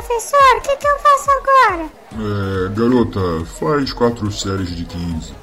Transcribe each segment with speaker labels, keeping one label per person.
Speaker 1: professor, o que, que eu faço agora?
Speaker 2: É, garota, faz quatro séries de 15.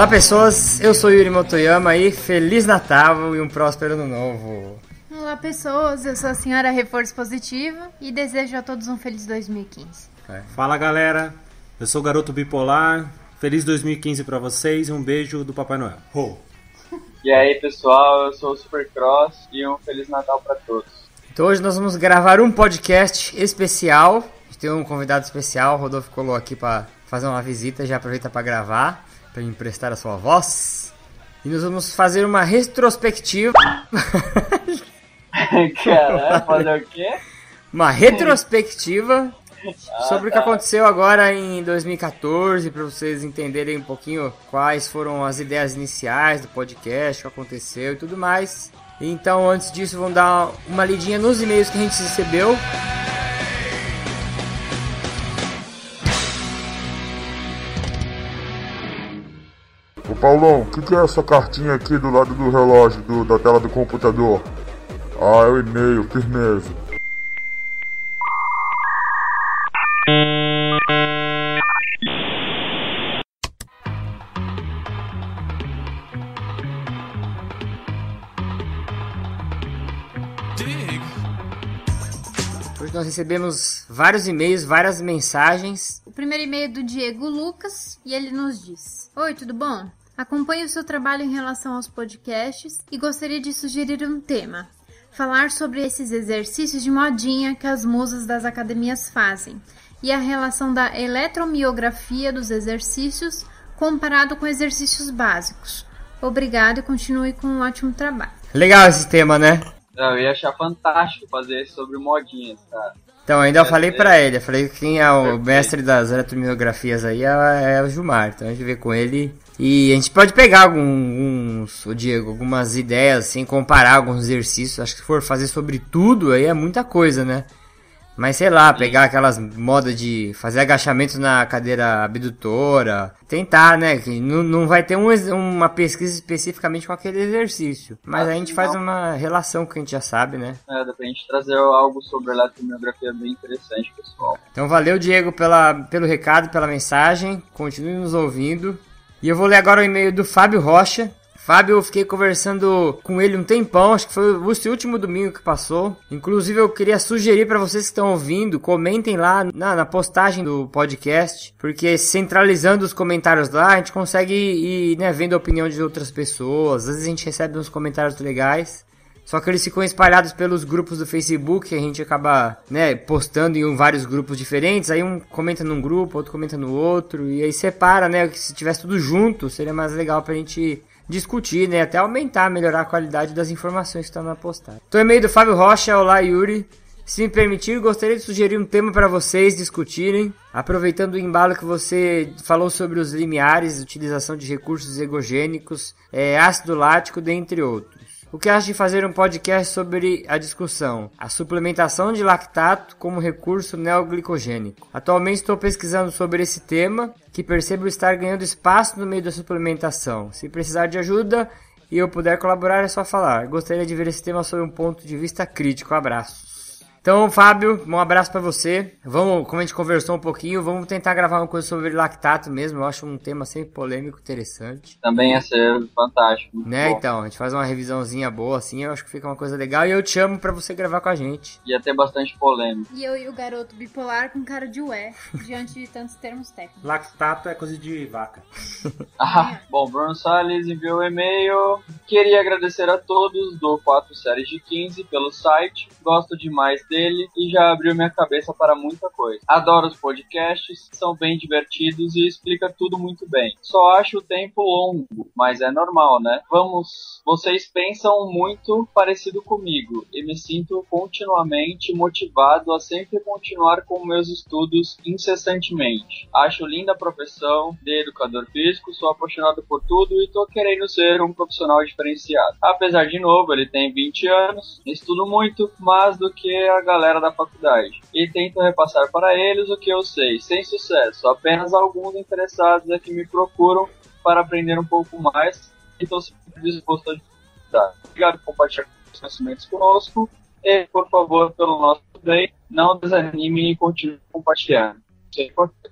Speaker 3: Olá pessoas, eu sou Yuri Motoyama e Feliz Natal e um próspero ano novo.
Speaker 4: Olá pessoas, eu sou a senhora Reforço Positivo e desejo a todos um feliz 2015.
Speaker 5: Fala galera, eu sou o Garoto Bipolar. Feliz 2015 pra vocês e um beijo do Papai Noel. Ho!
Speaker 6: E aí pessoal, eu sou o Supercross e um Feliz Natal pra todos.
Speaker 3: Então hoje nós vamos gravar um podcast especial. A gente tem um convidado especial, o Rodolfo colou aqui para fazer uma visita, já aproveita para gravar, para emprestar a sua voz. E nós vamos fazer uma retrospectiva.
Speaker 6: Caralho, fazer o quê?
Speaker 3: uma retrospectiva sobre o que aconteceu agora em 2014, para vocês entenderem um pouquinho quais foram as ideias iniciais do podcast, o que aconteceu e tudo mais. Então, antes disso, vamos dar uma lidinha nos e-mails que a gente recebeu.
Speaker 2: Paulão, o que, que é essa cartinha aqui do lado do relógio, do- da tela do computador? Ah, é o e-mail, firmeza.
Speaker 3: Hoje nós recebemos vários e-mails, várias mensagens.
Speaker 4: O primeiro e-mail é do Diego Lucas e ele nos diz: Oi, tudo bom? Acompanho o seu trabalho em relação aos podcasts e gostaria de sugerir um tema. Falar sobre esses exercícios de modinha que as musas das academias fazem e a relação da eletromiografia dos exercícios comparado com exercícios básicos. Obrigado e continue com um ótimo trabalho.
Speaker 3: Legal esse tema, né?
Speaker 6: Eu ia achar fantástico fazer isso sobre modinhas, cara.
Speaker 3: Então, ainda eu falei pra ele, eu falei que quem é o
Speaker 6: Perfeito.
Speaker 3: mestre das eletromiografias aí é, é o Gilmar, então a gente vê com ele. E a gente pode pegar alguns, o Diego, algumas ideias, assim, comparar alguns exercícios. Acho que se for fazer sobre tudo, aí é muita coisa, né? Mas sei lá, pegar aquelas modas de fazer agachamento na cadeira abdutora, tentar, né? Que não, não vai ter um uma pesquisa especificamente com aquele exercício. Mas a gente faz uma relação que a gente já sabe, né?
Speaker 6: É, dá pra gente trazer algo sobre eletromiografia bem interessante, pessoal.
Speaker 3: Então valeu, Diego, pela, pelo recado, pela mensagem. Continue nos ouvindo. E eu vou ler agora o e-mail do Fábio Rocha. Fábio, eu fiquei conversando com ele um tempão, acho que foi o último domingo que passou. Inclusive, eu queria sugerir para vocês que estão ouvindo, comentem lá na, na postagem do podcast, porque centralizando os comentários lá, a gente consegue ir né, vendo a opinião de outras pessoas. Às vezes a gente recebe uns comentários legais. Só que eles ficam espalhados pelos grupos do Facebook, que a gente acaba, né, postando em vários grupos diferentes, aí um comenta num grupo, outro comenta no outro, e aí separa, né, que se tivesse tudo junto, seria mais legal pra gente discutir, né, até aumentar, melhorar a qualidade das informações que estão na postagem. Então, e-mail do Fábio Rocha, olá Yuri. Se me permitir, gostaria de sugerir um tema para vocês discutirem, aproveitando o embalo que você falou sobre os limiares, utilização de recursos egogênicos, é, ácido lático, dentre outros. O que acha de fazer um podcast sobre a discussão? A suplementação de lactato como recurso neoglicogênico. Atualmente estou pesquisando sobre esse tema, que percebo estar ganhando espaço no meio da suplementação. Se precisar de ajuda e eu puder colaborar, é só falar. Gostaria de ver esse tema sob um ponto de vista crítico. Abraços. Então, Fábio, um abraço pra você. Vamos, como a gente conversou um pouquinho, vamos tentar gravar uma coisa sobre lactato mesmo. Eu acho um tema sempre polêmico, interessante.
Speaker 6: Também ia ser fantástico.
Speaker 3: Né,
Speaker 6: bom.
Speaker 3: então, a gente faz uma revisãozinha boa assim, eu acho que fica uma coisa legal e eu te chamo pra você gravar com a gente.
Speaker 6: Ia ter bastante polêmica.
Speaker 4: E eu e o garoto bipolar com cara de ué, diante de tantos termos técnicos.
Speaker 5: Lactato é coisa de vaca.
Speaker 6: Ah, bom, Bruno Salles enviou um e-mail. Queria agradecer a todos do 4 Séries de 15 pelo site. Gosto demais dele e já abriu minha cabeça para muita coisa. Adoro os podcasts, são bem divertidos e explica tudo muito bem. Só acho o tempo longo, mas é normal, né? Vamos, vocês pensam muito parecido comigo e me sinto continuamente motivado a sempre continuar com meus estudos incessantemente. Acho linda a profissão de educador físico, sou apaixonado por tudo e tô querendo ser um profissional diferenciado. Apesar de novo, ele tem 20 anos, estudo muito mais do que a galera da faculdade e tento repassar para eles o que eu sei, sem sucesso. Apenas alguns interessados é que me procuram para aprender um pouco mais e estou sempre disposto a ajudar. Obrigado por compartilhar os conhecimentos conosco e, por favor, pelo nosso bem, não desanime e continue compartilhando. Isso é importante.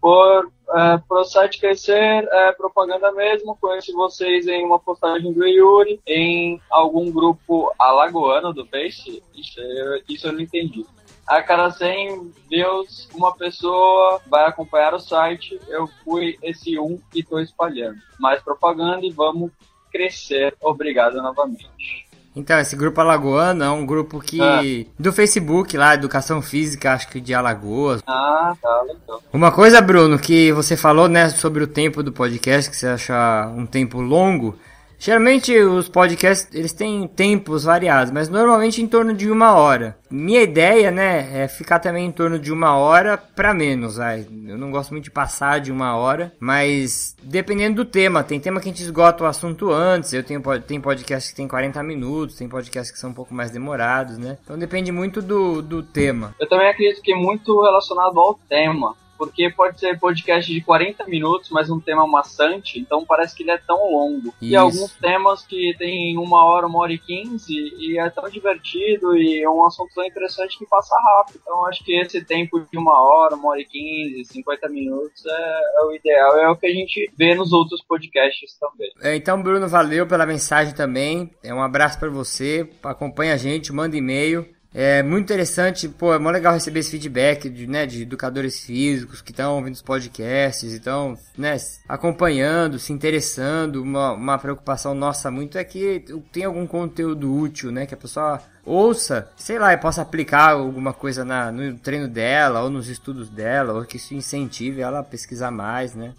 Speaker 6: Por, uh, pro site crescer, é propaganda mesmo. Conheci vocês em uma postagem do Yuri, em algum grupo alagoano do Face. Isso, eu- isso eu não entendi. A cada 100 views, uma pessoa vai acompanhar o site. Eu fui esse um e estou espalhando. Mais propaganda e vamos crescer. Obrigado novamente.
Speaker 3: Então, esse grupo alagoano é um grupo que.
Speaker 6: Ah.
Speaker 3: do Facebook lá, Educação Física, acho que de Alagoas.
Speaker 6: Ah, tá, legal.
Speaker 3: Uma coisa, Bruno, que você falou, né, sobre o tempo do podcast, que você acha um tempo longo. Geralmente os podcasts, eles têm tempos variados, mas normalmente em torno de uma hora. Minha ideia, né, é ficar também em torno de uma hora pra menos, vai. Eu não gosto muito de passar de uma hora, mas dependendo do tema, tem tema que a gente esgota o assunto antes, eu tenho, tem podcast que tem 40 minutos, tem podcasts que são um pouco mais demorados, né. Então depende muito do, do tema.
Speaker 6: Eu também acredito que é muito relacionado ao tema. Porque pode ser podcast de 40 minutos, mas um tema maçante, então parece que ele é tão longo. E
Speaker 3: Isso.
Speaker 6: alguns temas que tem uma hora, uma hora e quinze, e é tão divertido e é um assunto tão interessante que passa rápido. Então acho que esse tempo de uma hora, uma hora e quinze, 50 minutos é, é o ideal, é o que a gente vê nos outros podcasts também.
Speaker 3: É, então, Bruno, valeu pela mensagem também. É um abraço pra você. Acompanha a gente, manda e-mail. É muito interessante, pô, é mó legal receber esse feedback de, né, de educadores físicos que estão ouvindo os podcasts, então, né, acompanhando, se interessando. Uma, uma preocupação nossa muito é que tem algum conteúdo útil, né, que a pessoa ouça, sei lá, e possa aplicar alguma coisa na, no treino dela, ou nos estudos dela, ou que isso incentive ela a pesquisar mais, né.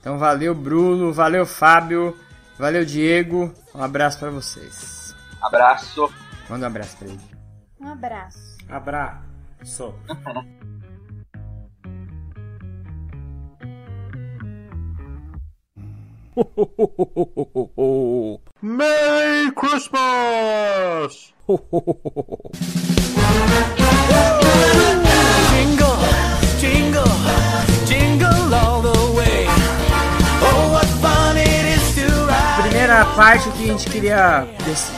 Speaker 3: Então valeu Bruno, valeu Fábio, valeu Diego, um abraço pra vocês.
Speaker 6: Abraço!
Speaker 3: Manda um abraço pra ele.
Speaker 4: Um abraço.
Speaker 5: Abraço.
Speaker 2: Merry Christmas!
Speaker 3: parte que a gente queria,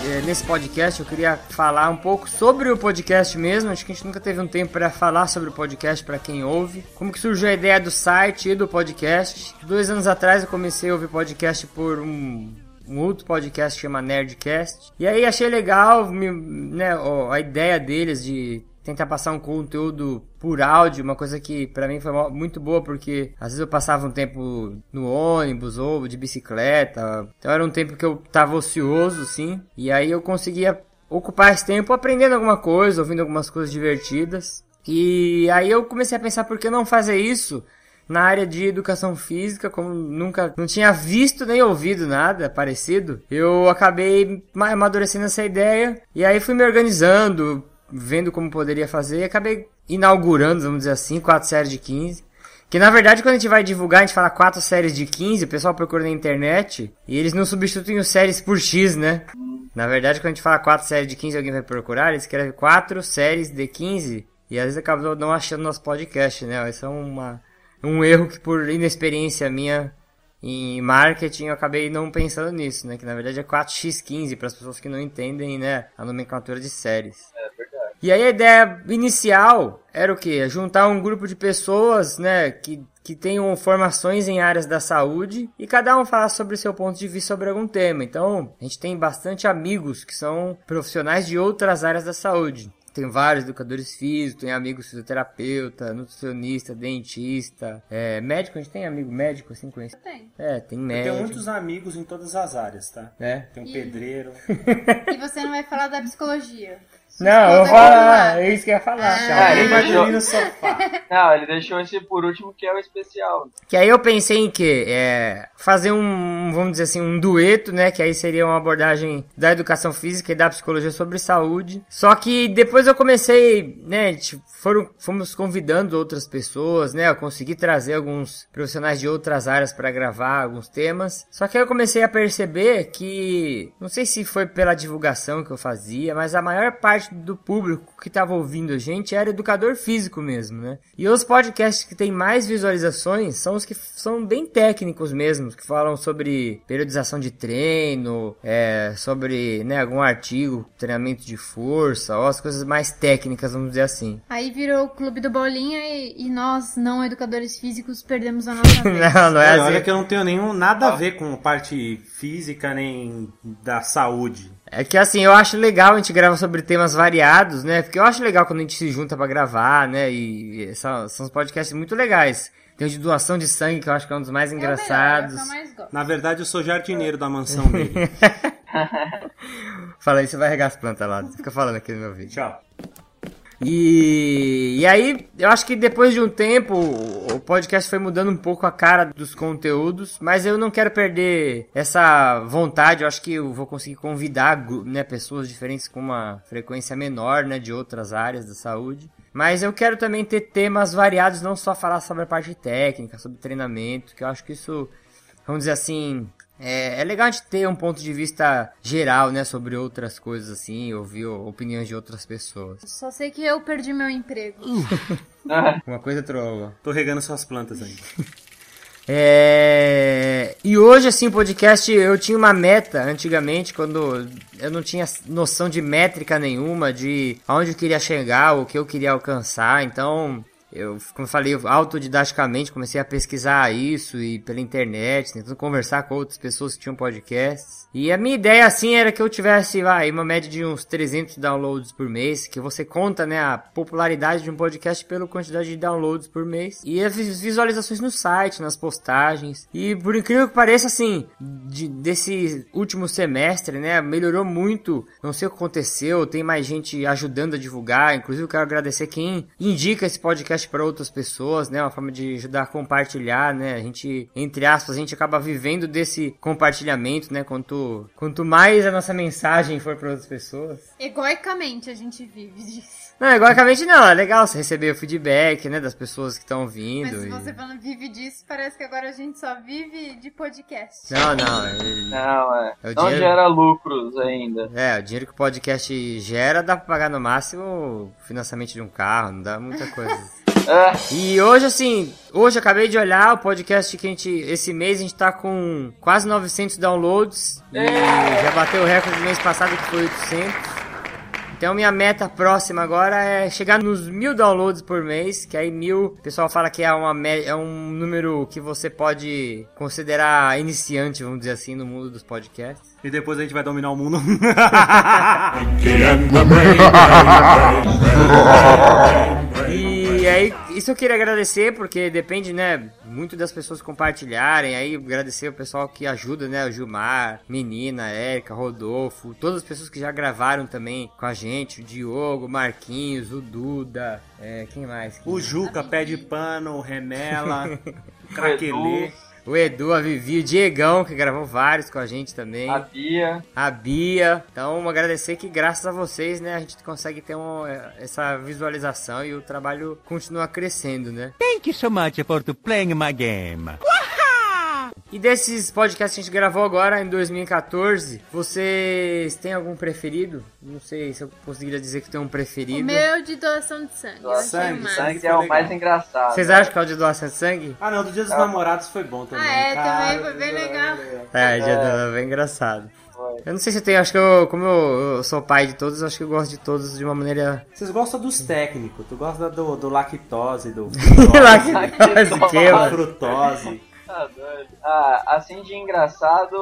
Speaker 3: eh, nesse podcast, eu queria falar um pouco sobre o podcast mesmo. Acho que a gente nunca teve um tempo para falar sobre o podcast para quem ouve. Como que surgiu a ideia do site e do podcast. Dois anos atrás eu comecei a ouvir podcast por um, um outro podcast que chama Nerdcast. E aí achei legal me- né, a ideia deles de tentar passar um conteúdo por áudio, uma coisa que pra mim foi muito boa, porque às vezes eu passava um tempo no ônibus ou de bicicleta, então era um tempo que eu tava ocioso, sim, e aí eu conseguia ocupar esse tempo aprendendo alguma coisa, ouvindo algumas coisas divertidas, e aí eu comecei a pensar por que não fazer isso na área de educação física, como nunca não tinha visto nem ouvido nada parecido, eu acabei ma- amadurecendo essa ideia e aí fui me organizando, vendo como poderia fazer e acabei inaugurando, vamos dizer assim, quatro séries de 15. Que na verdade quando a gente vai divulgar, a gente fala quatro séries de 15, o pessoal procura na internet e eles não substituem os séries por X, né? Na verdade, quando a gente fala quatro séries de 15 alguém vai procurar, ele escreve quatro séries de 15 e às vezes acaba não achando nosso podcast, né? Isso é uma, um erro que por inexperiência minha em marketing eu acabei não pensando nisso, né? Que na verdade é 4x15 para as pessoas que não entendem, né? A nomenclatura de séries.
Speaker 6: É.
Speaker 3: E aí a ideia inicial era o quê? Juntar um grupo de pessoas, né, que, que tenham formações em áreas da saúde e cada um falar sobre o seu ponto de vista sobre algum tema. Então, a gente tem bastante amigos que são profissionais de outras áreas da saúde. Tem vários educadores físicos, tem amigos fisioterapeuta, nutricionista, dentista, é, médico, a gente tem amigo médico assim conhecido?
Speaker 4: Tem.
Speaker 3: É, tem
Speaker 5: Eu
Speaker 3: médico.
Speaker 5: tenho muitos amigos em todas as áreas, tá?
Speaker 3: É.
Speaker 5: Tem um
Speaker 4: E-
Speaker 5: pedreiro.
Speaker 4: E você não vai falar da psicologia.
Speaker 3: Não, eu vou falar, é isso que eu ia falar.
Speaker 6: Ah, ele
Speaker 5: vai
Speaker 6: deixou-
Speaker 5: dormir no sofá.
Speaker 6: Não, ele deixou esse por último, que é o especial.
Speaker 3: Que aí eu pensei em que é, fazer um, vamos dizer assim, um dueto, né? Que aí seria uma abordagem da educação física e da psicologia sobre saúde. Só que depois eu comecei, né? Tipo, foram, fomos convidando outras pessoas, né? Eu consegui trazer alguns profissionais de outras áreas para gravar alguns temas. Só que aí eu comecei a perceber que, não sei se foi pela divulgação que eu fazia, mas a maior parte do público que estava ouvindo a gente era educador físico mesmo, né? E os podcasts que têm mais visualizações são os que são bem técnicos mesmo, que falam sobre periodização de treino, é, sobre né, algum artigo, treinamento de força, ou as coisas mais técnicas, vamos dizer assim.
Speaker 4: Aí virou o clube do Bolinha e, e nós, não educadores físicos, perdemos a nossa vez.
Speaker 3: Não, não é
Speaker 5: Olha, olha
Speaker 3: assim.
Speaker 5: que eu não tenho nenhum nada a ver com parte física nem da saúde.
Speaker 3: É que assim, eu acho legal a gente gravar sobre temas variados, né? Porque eu acho legal quando a gente se junta pra gravar, né? E são, são uns podcasts muito legais. Tem o de doação de sangue, que eu acho que é um dos mais
Speaker 4: É melhor,
Speaker 3: engraçados.
Speaker 4: é que eu mais.
Speaker 5: Na verdade, eu sou jardineiro da mansão dele.
Speaker 3: Fala aí, você vai regar as plantas lá. Fica falando aqui no meu vídeo.
Speaker 5: Tchau.
Speaker 3: E, e aí, eu acho que depois de um tempo, o podcast foi mudando um pouco a cara dos conteúdos, mas eu não quero perder essa vontade. Eu acho que eu vou conseguir convidar né, pessoas diferentes com uma frequência menor, né, de outras áreas da saúde. Mas eu quero também ter temas variados, não só falar sobre a parte técnica, sobre treinamento, que eu acho que isso, vamos dizer assim, é, é legal a gente ter um ponto de vista geral, né, sobre outras coisas assim, ouvir opiniões de outras pessoas.
Speaker 4: Só sei que eu perdi meu emprego.
Speaker 3: Uma coisa trova.
Speaker 5: Tô regando suas plantas ainda.
Speaker 3: É... E hoje, assim, o podcast, eu tinha uma meta antigamente, quando eu não tinha noção de métrica nenhuma, de aonde eu queria chegar, o que eu queria alcançar. Então, eu, como falei, eu autodidaticamente comecei a pesquisar isso e pela internet, tentando conversar com outras pessoas que tinham podcasts. E a minha ideia, assim, era que eu tivesse, vai, uma média de uns 300 downloads por mês, que você conta, né, a popularidade de um podcast pela quantidade de downloads por mês. E as vis- visualizações no site, nas postagens. E por incrível que pareça, assim, de- desse último semestre, né, melhorou muito. Não sei o que aconteceu, tem mais gente ajudando a divulgar. Inclusive, eu quero agradecer quem indica esse podcast para outras pessoas, né, uma forma de ajudar a compartilhar, né. A gente, entre aspas, a gente acaba vivendo desse compartilhamento, né, quanto, quanto mais a nossa mensagem for para outras pessoas.
Speaker 4: Egoicamente a gente vive disso.
Speaker 3: Não, egoicamente não, é legal você receber o feedback, né, das pessoas que estão ouvindo.
Speaker 4: Mas se
Speaker 3: e-
Speaker 4: você falando vive disso, parece que agora a gente só vive de podcast.
Speaker 3: Não, não, é-
Speaker 6: Não, é.
Speaker 3: É o
Speaker 6: Não
Speaker 3: dinheiro-
Speaker 6: gera lucros ainda.
Speaker 3: É, o dinheiro que o podcast gera dá pra pagar no máximo o financiamento de um carro, não dá muita coisa.
Speaker 6: É,
Speaker 3: e hoje, assim, hoje eu acabei de olhar o podcast que a gente, esse mês a gente tá com quase 900 downloads. E já bateu o recorde do mês passado que foi 800. Então minha meta próxima agora é chegar nos mil downloads por mês, que aí mil, o pessoal fala que é, uma, é um número que você pode considerar iniciante, vamos dizer assim, no mundo dos podcasts.
Speaker 5: E depois a gente vai dominar o mundo.
Speaker 3: E aí, isso eu queria agradecer, porque depende, né, muito das pessoas compartilharem. Aí, agradecer o pessoal que ajuda, né, o Gilmar, Menina, Érica, Rodolfo, todas as pessoas que já gravaram também com a gente, o Diogo, o Marquinhos, o Duda, é, quem mais? Quem
Speaker 5: o
Speaker 3: mais?
Speaker 5: Juca, pé de pano, o Remela, o
Speaker 6: Edu.
Speaker 5: Craquelê.
Speaker 3: O Edu, a Vivi, o Diegão, que gravou vários com a gente também.
Speaker 6: a Bia.
Speaker 3: a Bia. Então, agradecer que graças a vocês, né, a gente consegue ter um, eh, essa visualização e o trabalho continua crescendo, né?
Speaker 7: Thank you so much for to playing my game.
Speaker 3: E desses podcasts que a gente gravou agora em 2014, vocês têm algum preferido? Não sei se eu conseguiria dizer que tem um
Speaker 4: O
Speaker 3: preferido.
Speaker 4: meu de doação de sangue. Achei
Speaker 5: Sangue,
Speaker 4: massa.
Speaker 5: sangue.
Speaker 6: É o
Speaker 5: legal.
Speaker 6: mais engraçado.
Speaker 3: Vocês acham que é o de doação de sangue?
Speaker 5: Ah não, do Dia dos Namorados foi bom também.
Speaker 4: Ah, é,
Speaker 5: cara.
Speaker 4: também foi bem legal.
Speaker 3: É, já é. bem engraçado.
Speaker 6: Foi.
Speaker 3: Eu não sei se eu tenho, acho que eu, como eu, eu sou pai de todos, acho que eu gosto de todos de uma maneira.
Speaker 5: Vocês gostam dos técnicos, tu gosta do, do lactose, do
Speaker 3: Lá
Speaker 5: frutose,
Speaker 3: que
Speaker 5: frutose.
Speaker 6: Tá doido. Ah, assim de engraçado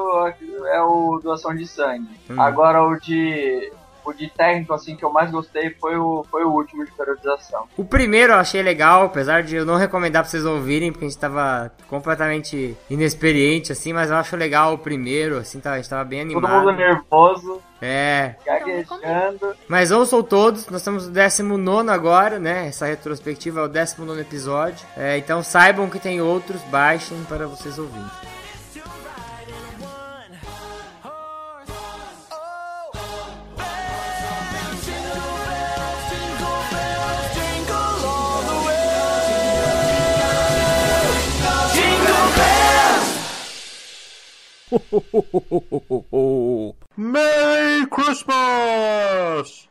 Speaker 6: é o doação de sangue.
Speaker 3: Hum.
Speaker 6: Agora o de o de técnico, assim, que eu mais gostei foi o, foi o último de periodização.
Speaker 3: O primeiro eu achei legal, apesar de eu não recomendar pra vocês ouvirem, porque a gente tava completamente inexperiente, assim, mas eu acho legal o primeiro, assim, tá, a gente tava bem
Speaker 6: Todo
Speaker 3: animado.
Speaker 6: mundo nervoso,
Speaker 3: É,
Speaker 6: gaguejando.
Speaker 3: Mas ouçam todos, nós estamos no 19 agora, né? Essa retrospectiva é o 19 episódio. É, então saibam que tem outros, baixem para vocês ouvirem.
Speaker 5: Merry Christmas!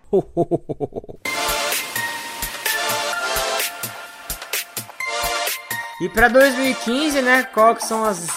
Speaker 3: E para 2015, né? Qual que são as,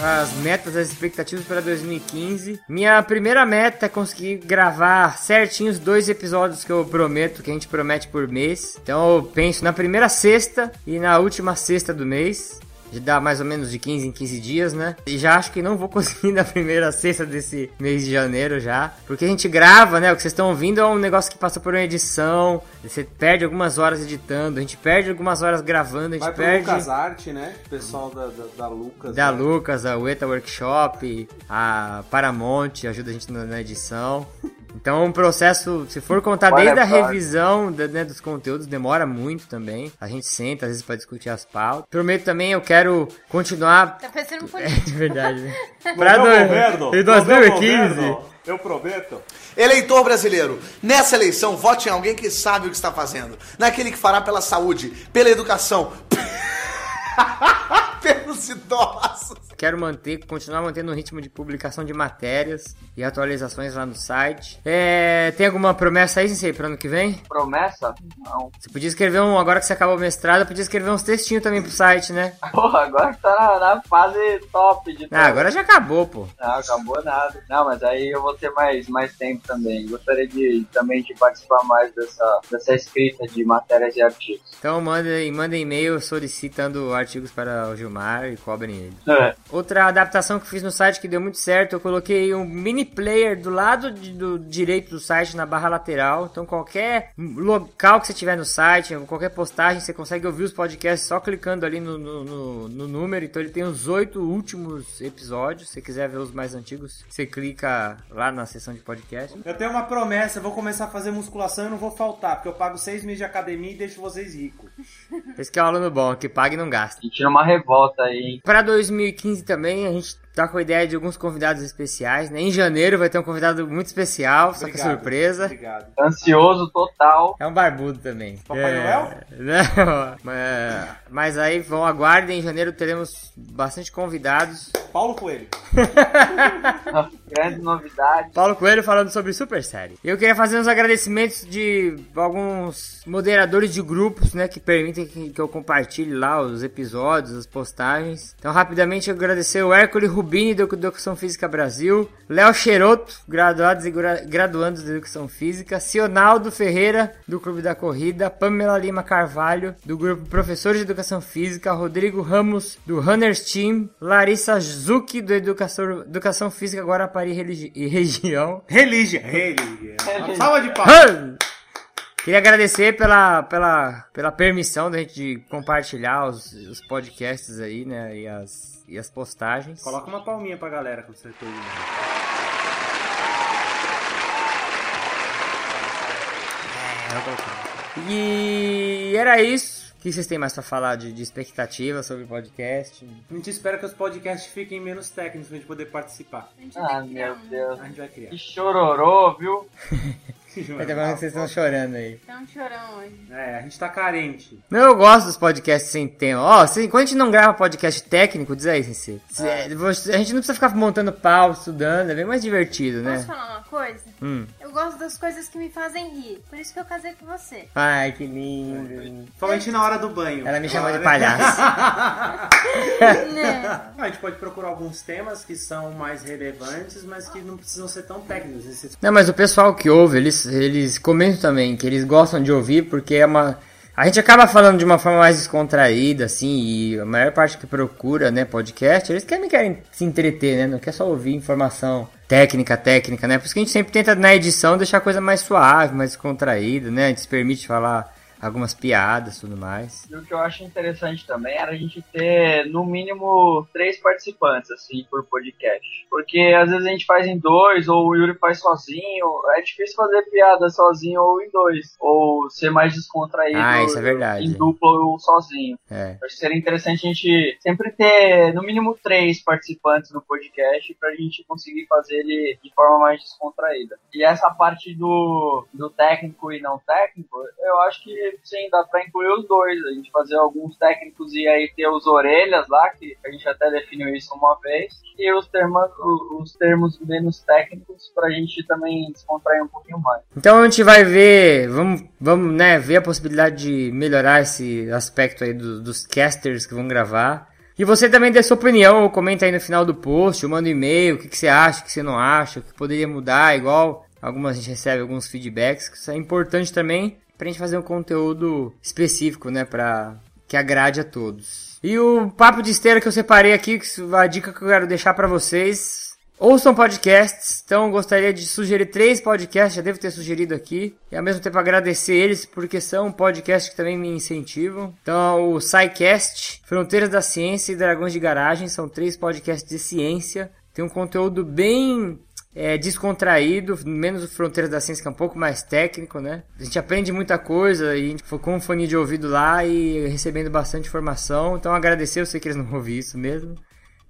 Speaker 3: as metas, as expectativas para 2015? Minha primeira meta é conseguir gravar certinho os dois episódios que eu prometo, que a gente promete por mês. Então eu penso na primeira sexta e na última sexta do mês. De dar mais ou menos de 15 em 15 dias, né? E já acho que não vou conseguir na primeira sexta desse mês de janeiro já. Porque a gente grava, né? O que vocês estão ouvindo é um negócio que passa por uma edição. Você perde algumas horas editando, a gente perde algumas horas gravando, a gente
Speaker 5: Vai pro
Speaker 3: perde.
Speaker 5: Lucas Arte, né? O pessoal da, da, da Lucas.
Speaker 3: Da
Speaker 5: né?
Speaker 3: Lucas, a Ueta Workshop, a Paramount ajuda a gente na, na edição. Então, um processo, se for contar
Speaker 6: Olha,
Speaker 3: desde a revisão né, dos conteúdos, demora muito também. A gente senta, às vezes, pra discutir as pautas. Prometo também, eu quero continuar.
Speaker 4: Tá parecendo um
Speaker 3: É
Speaker 4: político.
Speaker 3: de verdade, né? Pra
Speaker 5: governo,
Speaker 3: em
Speaker 5: no meu
Speaker 3: 2015.
Speaker 5: governo, Eu prometo.
Speaker 8: Eleitor brasileiro, nessa eleição, vote em alguém que sabe o que está fazendo. Naquele que fará pela saúde, pela educação, pelos idosos.
Speaker 3: Quero manter, continuar mantendo o ritmo de publicação de matérias e atualizações lá no site. É, tem alguma promessa aí, Sensei, pro ano que vem?
Speaker 6: Promessa? Não.
Speaker 3: Você podia escrever um, agora que você acabou o mestrado, podia escrever uns textinhos também pro site, né?
Speaker 6: Porra, agora tá na, na fase top de
Speaker 3: Ah, agora já acabou, pô.
Speaker 6: Não, acabou nada. Não, mas aí eu vou ter mais, mais tempo também. Gostaria de também de participar mais dessa, dessa escrita de matérias e artigos.
Speaker 3: Então mandem, mandem e-mail solicitando artigos para o Gilmar e cobrem ele.
Speaker 6: É.
Speaker 3: Outra adaptação que eu fiz no site que deu muito certo, eu coloquei um mini player do lado de- do direito do site na barra lateral. Então qualquer local que você tiver no site, qualquer postagem, você consegue ouvir os podcasts só clicando ali no, no, no- no número. Então ele tem os oito últimos episódios. Se você quiser ver os mais antigos, você clica lá na seção de podcast.
Speaker 5: Eu tenho uma promessa, eu vou começar a fazer musculação e não vou faltar, porque eu pago seis meses de academia e deixo vocês ricos.
Speaker 3: Esse que é o aluno bom, que paga e não gasta.
Speaker 6: Sentindo uma revolta aí, hein?
Speaker 3: Para 2015 também, a gente tá com a ideia de alguns convidados especiais, né? Em janeiro vai ter um convidado muito especial, só que
Speaker 5: Obrigado.
Speaker 3: surpresa.
Speaker 5: Obrigado.
Speaker 6: Ansioso total.
Speaker 3: É um barbudo também.
Speaker 5: Papai
Speaker 3: É,
Speaker 5: Noel?
Speaker 3: Não, mas, mas aí vão aguardem, em janeiro teremos bastante convidados.
Speaker 5: Paulo Coelho.
Speaker 6: Grande novidade.
Speaker 3: Paulo Coelho falando sobre Super Série. Eu queria fazer uns agradecimentos de alguns moderadores de grupos, né, que permitem que, que eu compartilhe lá os episódios, as postagens. Então, rapidamente, eu agradecer o Hércules Rubini do Educação Física Brasil, Léo Xeroto, graduados e gra- graduandos de Educação Física, Cionaldo Ferreira, do Clube da Corrida, Pamela Lima Carvalho, do grupo Professores de Educação Física, Rodrigo Ramos, do Runners Team, Larissa Zucchi, do Educação, Educação Física Guarapari Religi- e Região,
Speaker 5: Religião. Religião. Salva de palmas.
Speaker 3: Queria agradecer pela, pela, pela permissão da gente de compartilhar os, os podcasts aí, né? E as, e as postagens.
Speaker 5: Coloca uma palminha pra galera quando você tô
Speaker 3: E era isso. O que vocês têm mais pra falar de, de expectativa sobre podcast?
Speaker 5: A gente espera que os podcasts fiquem menos técnicos pra gente poder participar.
Speaker 4: A gente
Speaker 6: Ah, meu
Speaker 4: um-
Speaker 6: Deus.
Speaker 5: A gente vai criar.
Speaker 6: Que chororô, viu?
Speaker 3: Até agora que vocês estão chorando aí.
Speaker 4: Tá um chorão hoje.
Speaker 5: É, a gente tá carente.
Speaker 3: Não, eu gosto dos podcasts sem tema. Ó, se- quando a gente não grava podcast técnico, diz aí, Ceci. Se-
Speaker 4: É.
Speaker 3: você- A gente não precisa ficar montando pau, estudando, é bem mais divertido,
Speaker 4: Posso
Speaker 3: né?
Speaker 4: falar uma coisa?
Speaker 3: Hum.
Speaker 4: Eu gosto das coisas que me fazem rir. Por isso que eu casei com você.
Speaker 3: Ai, que lindo.
Speaker 5: Principalmente na hora do banho.
Speaker 3: Ela me chamou de palhaço.
Speaker 4: Né?
Speaker 5: A gente pode procurar alguns temas que são mais relevantes, mas que não precisam ser tão técnicos.
Speaker 3: Não, mas o pessoal que ouve, eles, eles comentam também que eles gostam de ouvir porque é uma. A gente acaba falando de uma forma mais descontraída, assim, e a maior parte que procura, né, podcast, eles também querem se entreter, né? Não quer só ouvir informação técnica, técnica, né? Por isso que a gente sempre tenta, na edição, deixar a coisa mais suave, mais descontraída, né? A gente se permite falar algumas piadas e tudo mais.
Speaker 6: E o que eu acho interessante também era a gente ter, no mínimo, três participantes, assim, por podcast. Porque às vezes a gente faz em dois, ou o Yuri faz sozinho. É difícil fazer piada sozinho ou em dois. Ou ser mais descontraído
Speaker 3: Ah, isso é verdade.
Speaker 6: em dupla ou sozinho.
Speaker 3: É.
Speaker 6: Acho que seria interessante a gente sempre ter, no mínimo, três participantes do podcast pra gente conseguir fazer ele de forma mais descontraída. E essa parte do, do técnico e não técnico, eu acho que sim, dá pra incluir os dois. A gente fazer alguns técnicos e aí ter os orelhas lá, que a gente até definiu isso uma vez, e os termos, os termos menos técnicos pra gente também descontrair um pouquinho mais.
Speaker 3: Então a gente vai ver, vamos, vamos né, ver a possibilidade de melhorar esse aspecto aí do- dos casters que vão gravar. E você também dê sua opinião, comenta aí no final do post, manda um e-mail, o que, que você acha, o que você não acha, o que poderia mudar, igual algumas a gente recebe alguns feedbacks, isso é importante também pra gente fazer um conteúdo específico, né, pra que agrade a todos. E o papo de esteira que eu separei aqui, que a dica que eu quero deixar pra vocês, Ouçam podcasts, então gostaria de sugerir três podcasts, já devo ter sugerido aqui, e ao mesmo tempo agradecer eles, porque são podcasts que também me incentivam. Então, o SciCast, Fronteiras da Ciência e Dragões de Garagem, são três podcasts de ciência, tem um conteúdo bem é, descontraído, menos o Fronteiras da Ciência, que é um pouco mais técnico, né? A gente aprende muita coisa, e a gente foi com um fone de ouvido lá e recebendo bastante informação, então agradecer, eu sei que eles não ouviram isso mesmo.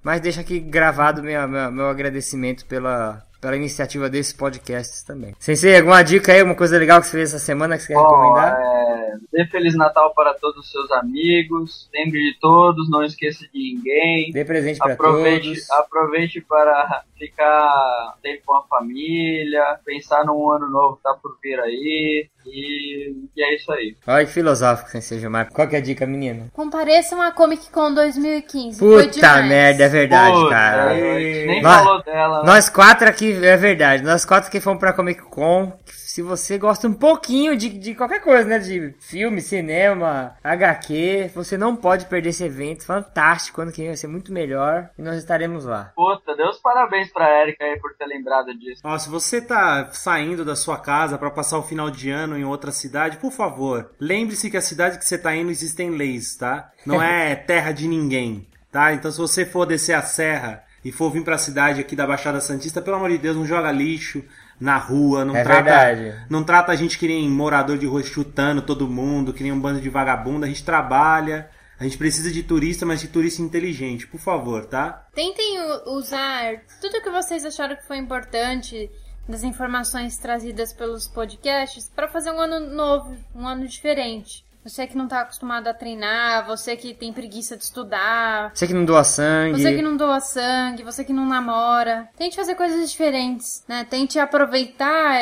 Speaker 3: Mas deixa aqui gravado minha, minha- meu agradecimento pela, pela iniciativa desses podcasts também. Sensei, alguma dica aí, alguma coisa legal que você fez essa semana que você quer
Speaker 6: Bom,
Speaker 3: recomendar?
Speaker 6: é, dê Feliz Natal para todos os seus amigos, lembre de todos, não esqueça de ninguém.
Speaker 3: Dê presente
Speaker 6: Aproveite,
Speaker 3: todos.
Speaker 6: aproveite para ficar tempo com a família, pensar num ano novo que tá por vir aí. E, e é isso aí.
Speaker 3: Olha que filosófico, Sensei Gilmar. Qual que é a dica, menino?
Speaker 4: Compareçam a Comic Con 2015. Foi
Speaker 3: Puta merda, é verdade,
Speaker 6: Puta,
Speaker 3: cara.
Speaker 6: nem
Speaker 3: Vai.
Speaker 6: falou dela. né?
Speaker 3: Nós quatro aqui, é verdade, nós quatro que fomos pra Comic Con, se você gosta um pouquinho de, de qualquer coisa, né, de filme, cinema, HQ, você não pode perder esse evento fantástico, ano que vem vai ser muito melhor, e nós estaremos lá.
Speaker 6: Puta, dê os parabéns pra Erika aí por ter lembrado disso.
Speaker 5: Ó, se você tá saindo da sua casa pra passar o final de ano em outra cidade, por favor, lembre-se que a cidade que você tá indo existem leis, tá? Não é terra de ninguém, tá? Então se você for descer a serra e for vir pra cidade aqui da Baixada Santista, pelo amor de Deus, não joga lixo na rua, não
Speaker 3: É
Speaker 5: trata
Speaker 3: verdade.
Speaker 5: não trata a gente que nem morador de rua chutando todo mundo, que nem um bando de vagabundo, a gente trabalha, a gente precisa de turista, mas de turista inteligente, por favor, tá?
Speaker 4: Tentem usar tudo que vocês acharam que foi importante das informações trazidas pelos podcasts para fazer um ano novo, um ano diferente. Você que não tá acostumado a treinar, você que tem preguiça de estudar,
Speaker 3: Você que não doa sangue.
Speaker 4: você que não doa sangue, você que não namora. Tente fazer coisas diferentes, né? Tente aproveitar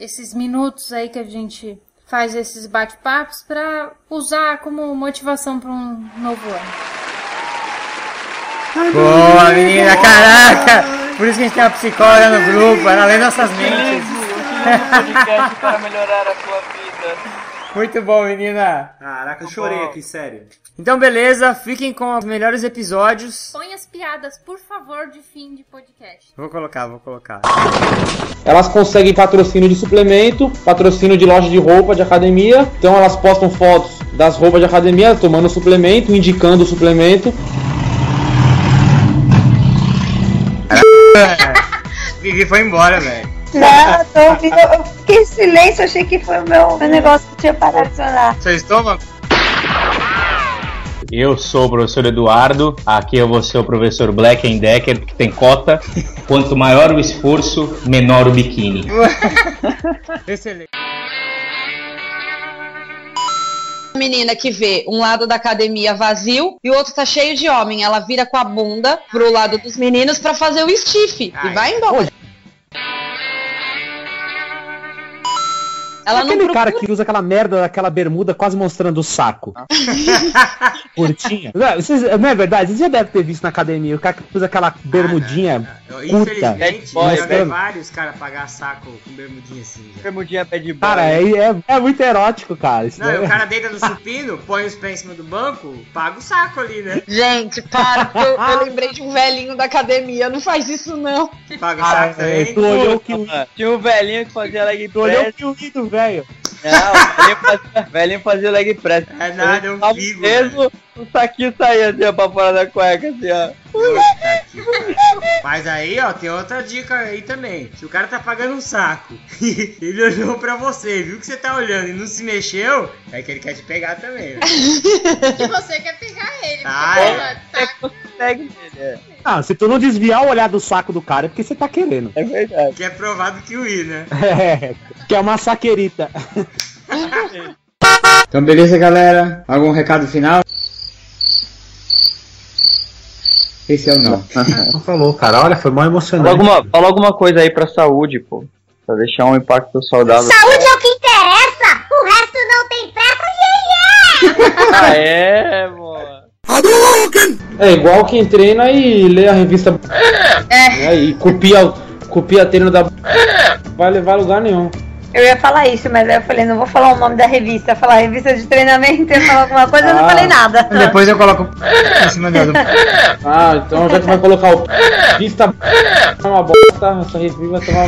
Speaker 4: esses minutos aí que a gente faz esses bate-papos pra usar como motivação para um novo ano.
Speaker 3: Boa, menina, caraca! Por isso que a gente tem uma psicóloga no grupo, ela lê nossas mentes.
Speaker 6: Podcast para melhorar a sua vida.
Speaker 3: Muito bom, menina.
Speaker 5: Caraca, eu chorei aqui, sério.
Speaker 3: Então, beleza, fiquem com os melhores episódios.
Speaker 4: Põe as piadas, por favor, de fim de podcast.
Speaker 3: Vou colocar, vou colocar.
Speaker 9: Elas conseguem patrocínio de suplemento, patrocínio de loja de roupa de academia. Então elas postam fotos das roupas de academia tomando suplemento, indicando o suplemento.
Speaker 3: Vivi foi embora, velho.
Speaker 1: Não, tô ouvindo. Eu fiquei em silêncio, achei que foi o meu, meu negócio que tinha parado de sonar.
Speaker 3: Seu estômago?
Speaker 10: Eu sou o professor Eduardo, aqui eu vou ser o professor Black and Decker, que tem cota. Quanto maior o esforço, menor o biquíni.
Speaker 3: Excelente.
Speaker 11: menina que vê um lado da academia vazio e o outro tá cheio de homem. Ela vira com a bunda pro lado dos meninos pra fazer o stiff e vai embora. Ela não
Speaker 12: aquele cara
Speaker 11: procura.
Speaker 12: que usa aquela merda daquela bermuda quase mostrando o saco. Curtinha. Não, vocês- não é verdade? Vocês já devem ter visto na academia. O cara que usa aquela bermudinha curta.
Speaker 3: Infelizmente,
Speaker 12: mostrando-
Speaker 3: já vi vários caras pagar saco com bermudinha assim. Já.
Speaker 13: Bermudinha pé de.
Speaker 12: Cara, é, é, é muito erótico, cara. Isso
Speaker 3: Não, e
Speaker 12: daí
Speaker 3: o
Speaker 12: é-
Speaker 3: cara deita no supino, põe os pés em cima do banco, paga o saco ali, né?
Speaker 11: Gente, para, eu, eu lembrei de um velhinho da academia. Não faz isso, não.
Speaker 3: Paga o
Speaker 12: Ah,
Speaker 3: saco
Speaker 12: é,
Speaker 3: também.
Speaker 12: tu olhou que o
Speaker 13: Tinha um velhinho que fazia leg
Speaker 12: tu olhou
Speaker 13: press.
Speaker 12: que o do velho.
Speaker 13: Não, o velhinho fazia, leg press.
Speaker 3: É nada,
Speaker 13: Tava
Speaker 3: figo,
Speaker 13: mesmo, o saquinho saía assim, ó, pra fora da cueca, assim, ó.
Speaker 3: Mas aí, ó, tem outra dica aí também. Se o cara tá pagando um saco e ele olhou pra você, viu que você tá olhando e não se mexeu, é que ele quer te pegar também. né?
Speaker 4: Que você quer pegar ele.
Speaker 3: Ah,
Speaker 4: porque,
Speaker 3: é.
Speaker 4: tá-
Speaker 13: Segue ele, é.
Speaker 12: Ah, se tu não desviar o olhar do saco do cara é porque você tá querendo.
Speaker 13: É verdade.
Speaker 3: Que é provado que o I, né?
Speaker 12: É, que é uma saquerita.
Speaker 3: Então, beleza, galera? Algum recado final? Esse é o não.
Speaker 12: Não falou, cara. Olha, foi mal
Speaker 13: Fala
Speaker 12: emocionante.
Speaker 13: alguma, fala alguma coisa aí pra saúde, pô. Pra deixar um impacto saudável.
Speaker 1: Saúde é o que interessa! O resto não tem pressa,
Speaker 13: Ah, é, mano.
Speaker 9: É igual quem treina e lê a revista. É. E copia, copia treino da. Vai levar a lugar nenhum.
Speaker 1: Eu ia falar isso, mas aí eu falei, não vou falar o nome da revista. Falar revista de treinamento, eu ia falar alguma coisa, eu não
Speaker 9: Ah.
Speaker 1: falei nada.
Speaker 3: Depois eu coloco em cima dela.
Speaker 9: Ah, então já que vai colocar o. Vista é uma bosta, essa revista vai tomar.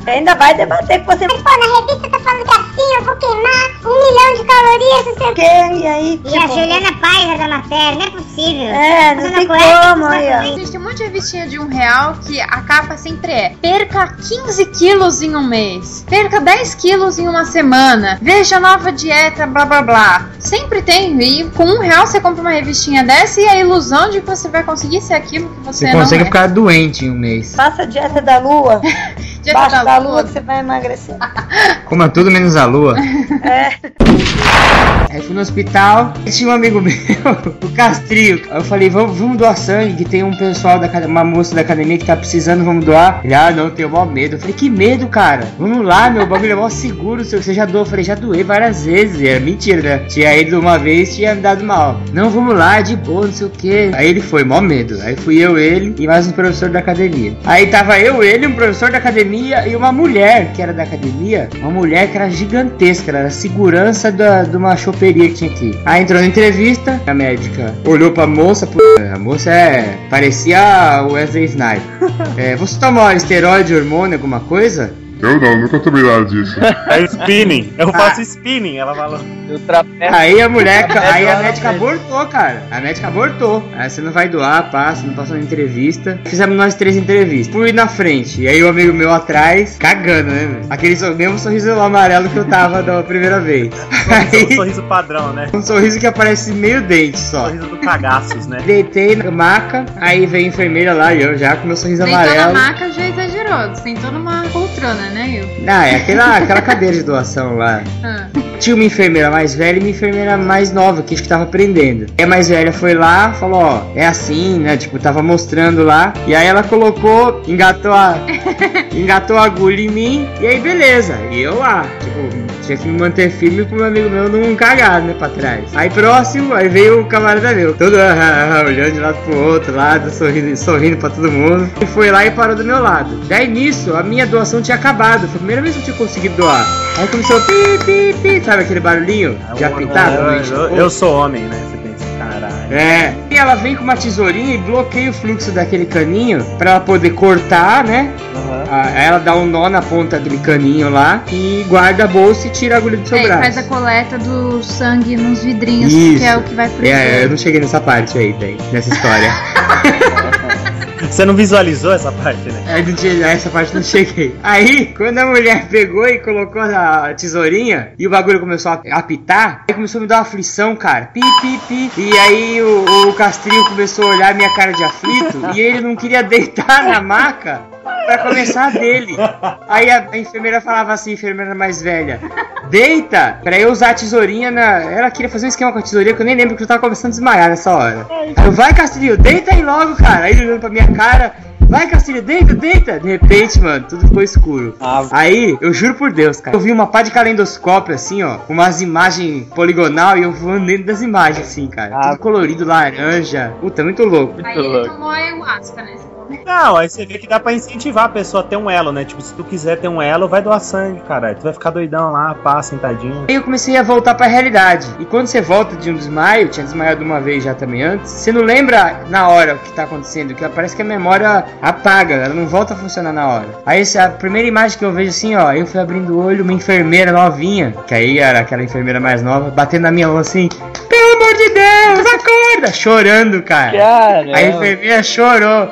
Speaker 1: Você ainda vai debater com você. Mas, pô, na revista tá falando que assim eu vou queimar um milhão de calorias, não sei o quê. E aí?
Speaker 14: E a Juliana Paiva da matéria, não é possível.
Speaker 1: É, não
Speaker 14: Passando
Speaker 1: tem
Speaker 14: cueca,
Speaker 1: como, aí, ó.
Speaker 4: Gente, tem um monte de revistinha de um real que a capa sempre é perca 15 quilos em um mês, perca 10 quilos em uma semana, veja a nova dieta, blá blá blá. Sempre tem, e com um real você compra uma revistinha dessa e a ilusão de que você vai conseguir ser aquilo que você,
Speaker 3: Você
Speaker 4: não
Speaker 3: consegue
Speaker 4: é.
Speaker 3: ficar doente em um mês.
Speaker 1: Faça a dieta da lua.
Speaker 4: Dieta
Speaker 1: Baixo
Speaker 4: da
Speaker 1: da
Speaker 4: lua.
Speaker 1: lua que você vai emagrecer.
Speaker 3: Coma tudo menos a lua.
Speaker 1: É.
Speaker 3: Aí fui no hospital, e tinha um amigo meu, o Castrio. Aí eu falei, vamos, vamos doar sangue, que tem um pessoal, da, uma moça da academia que tá precisando, vamos doar. Ele, ah, não, tenho maior medo. Eu falei, que medo, cara? Vamos lá, meu bagulho é mó seguro, seu- você já doou. Eu falei, já doei várias vezes. E era mentira, né? Tinha ido uma vez, tinha me dado mal. Não, vamos lá, de boa, não sei o que. Aí ele foi, mó medo. Aí fui eu, ele e mais um professor da academia. Aí tava eu, ele, um professor da academia e uma mulher que era da academia. Uma mulher que era gigantesca, era segurança da, de uma choperia que tinha aqui. Aí entrou na entrevista, a médica olhou pra moça, a moça é. parecia o Wesley Snipes. É, você toma esteroide, hormônio, alguma coisa?
Speaker 2: Eu não, nunca tomei nada disso.
Speaker 12: É spinning. Eu faço spinning, ela falou.
Speaker 3: Aí a mulher, aí a médica abortou, cara. A médica abortou. Aí você não vai doar, passa, não passou na entrevista. Fizemos nós três entrevistas. Fui na frente. E aí o amigo meu atrás, cagando, né? Aquele mesmo sorriso amarelo que eu tava da primeira vez.
Speaker 12: Um sorriso padrão, né?
Speaker 3: Um sorriso que aparece meio dente só.
Speaker 12: Sorriso do cagaços, né?
Speaker 3: Deitei na maca, aí veio a enfermeira lá e eu já com meu sorriso
Speaker 4: Sentou na
Speaker 3: amarelo.
Speaker 4: maca já exagerou, sentou numa poltrona, né, eu?
Speaker 3: Ah, é aquela, aquela cadeira de doação lá.
Speaker 4: Ah.
Speaker 3: Tinha uma enfermeira mais velha e uma enfermeira mais nova, que acho que tava aprendendo. E a mais velha foi lá, falou, ó, é assim, né? Tipo, tava mostrando lá. E aí ela colocou, engatou a. engatou a agulha em mim, e aí beleza. E eu lá, tipo, tinha que me manter firme pro meu amigo meu não cagar, né, pra trás. Aí próximo, aí veio o camarada meu, todo ah, olhando de lado pro outro lado, sorrindo, sorrindo pra todo mundo. E foi lá e parou do meu lado. Daí nisso, a minha doação tinha acabado. Foi a primeira vez que eu tinha conseguido doar. Aí começou pi, pi, pi, sabe aquele barulhinho de apitar? quando a gente-
Speaker 12: Eu, eu sou homem, né? Você pensa, caralho.
Speaker 3: É. E ela vem com uma tesourinha e bloqueia o fluxo daquele caninho pra ela poder cortar, né? Ah, Aí ela dá um nó na ponta daquele caninho lá e guarda a bolsa e tira a agulha do seu
Speaker 4: É, e
Speaker 3: braço.
Speaker 4: faz a coleta do sangue nos vidrinhos,
Speaker 3: Isso.
Speaker 4: que é o que vai pro
Speaker 3: É, eu não cheguei nessa parte aí, daí, nessa história.
Speaker 12: Você não visualizou essa parte, né?
Speaker 3: Aí não tinha, essa parte não cheguei. Aí, quando a mulher pegou e colocou a tesourinha e o bagulho começou a apitar, aí começou a me dar uma aflição, cara. Pi, pi, pi. E aí o, o Castrinho começou a olhar minha cara de aflito e ele não queria deitar na maca pra começar dele. Aí a, a enfermeira falava assim, a enfermeira mais velha, deita pra eu usar a tesourinha na. Ela queria fazer um esquema com a tesourinha que eu nem lembro que eu tava começando a desmaiar nessa hora. Eu, vai Castrinho, deita aí logo, cara. Aí ele olhando pra minha cara, Vai, Castilho, deita, deita. De repente, mano, tudo ficou escuro.
Speaker 12: Ah.
Speaker 3: Aí, eu juro por Deus, cara. Eu vi uma pá de calendoscópio, assim, ó. Com umas imagens poligonal e eu voando dentro das imagens, assim, cara.
Speaker 12: Ah.
Speaker 3: Tudo colorido, laranja. Puta, muito louco.
Speaker 4: Aí ele tomou ayahuasca momento.
Speaker 12: Não, aí você vê que dá pra incentivar a pessoa a ter um elo, né? Tipo, se tu quiser ter um elo, vai doar sangue, caralho. Tu vai ficar doidão lá, pá, sentadinho.
Speaker 3: Aí eu comecei a voltar pra realidade. E quando você volta de um desmaio, tinha desmaiado uma vez já também antes, você não lembra na hora o que tá acontecendo, que parece que a memória apaga, ela não volta a funcionar na hora. Aí a primeira imagem que eu vejo assim, ó, eu fui abrindo o olho, uma enfermeira novinha, que aí era aquela enfermeira mais nova, batendo na minha mão assim, pelo amor de Deus, acorda! Chorando, cara.
Speaker 13: Caramba.
Speaker 3: A enfermeira chorou.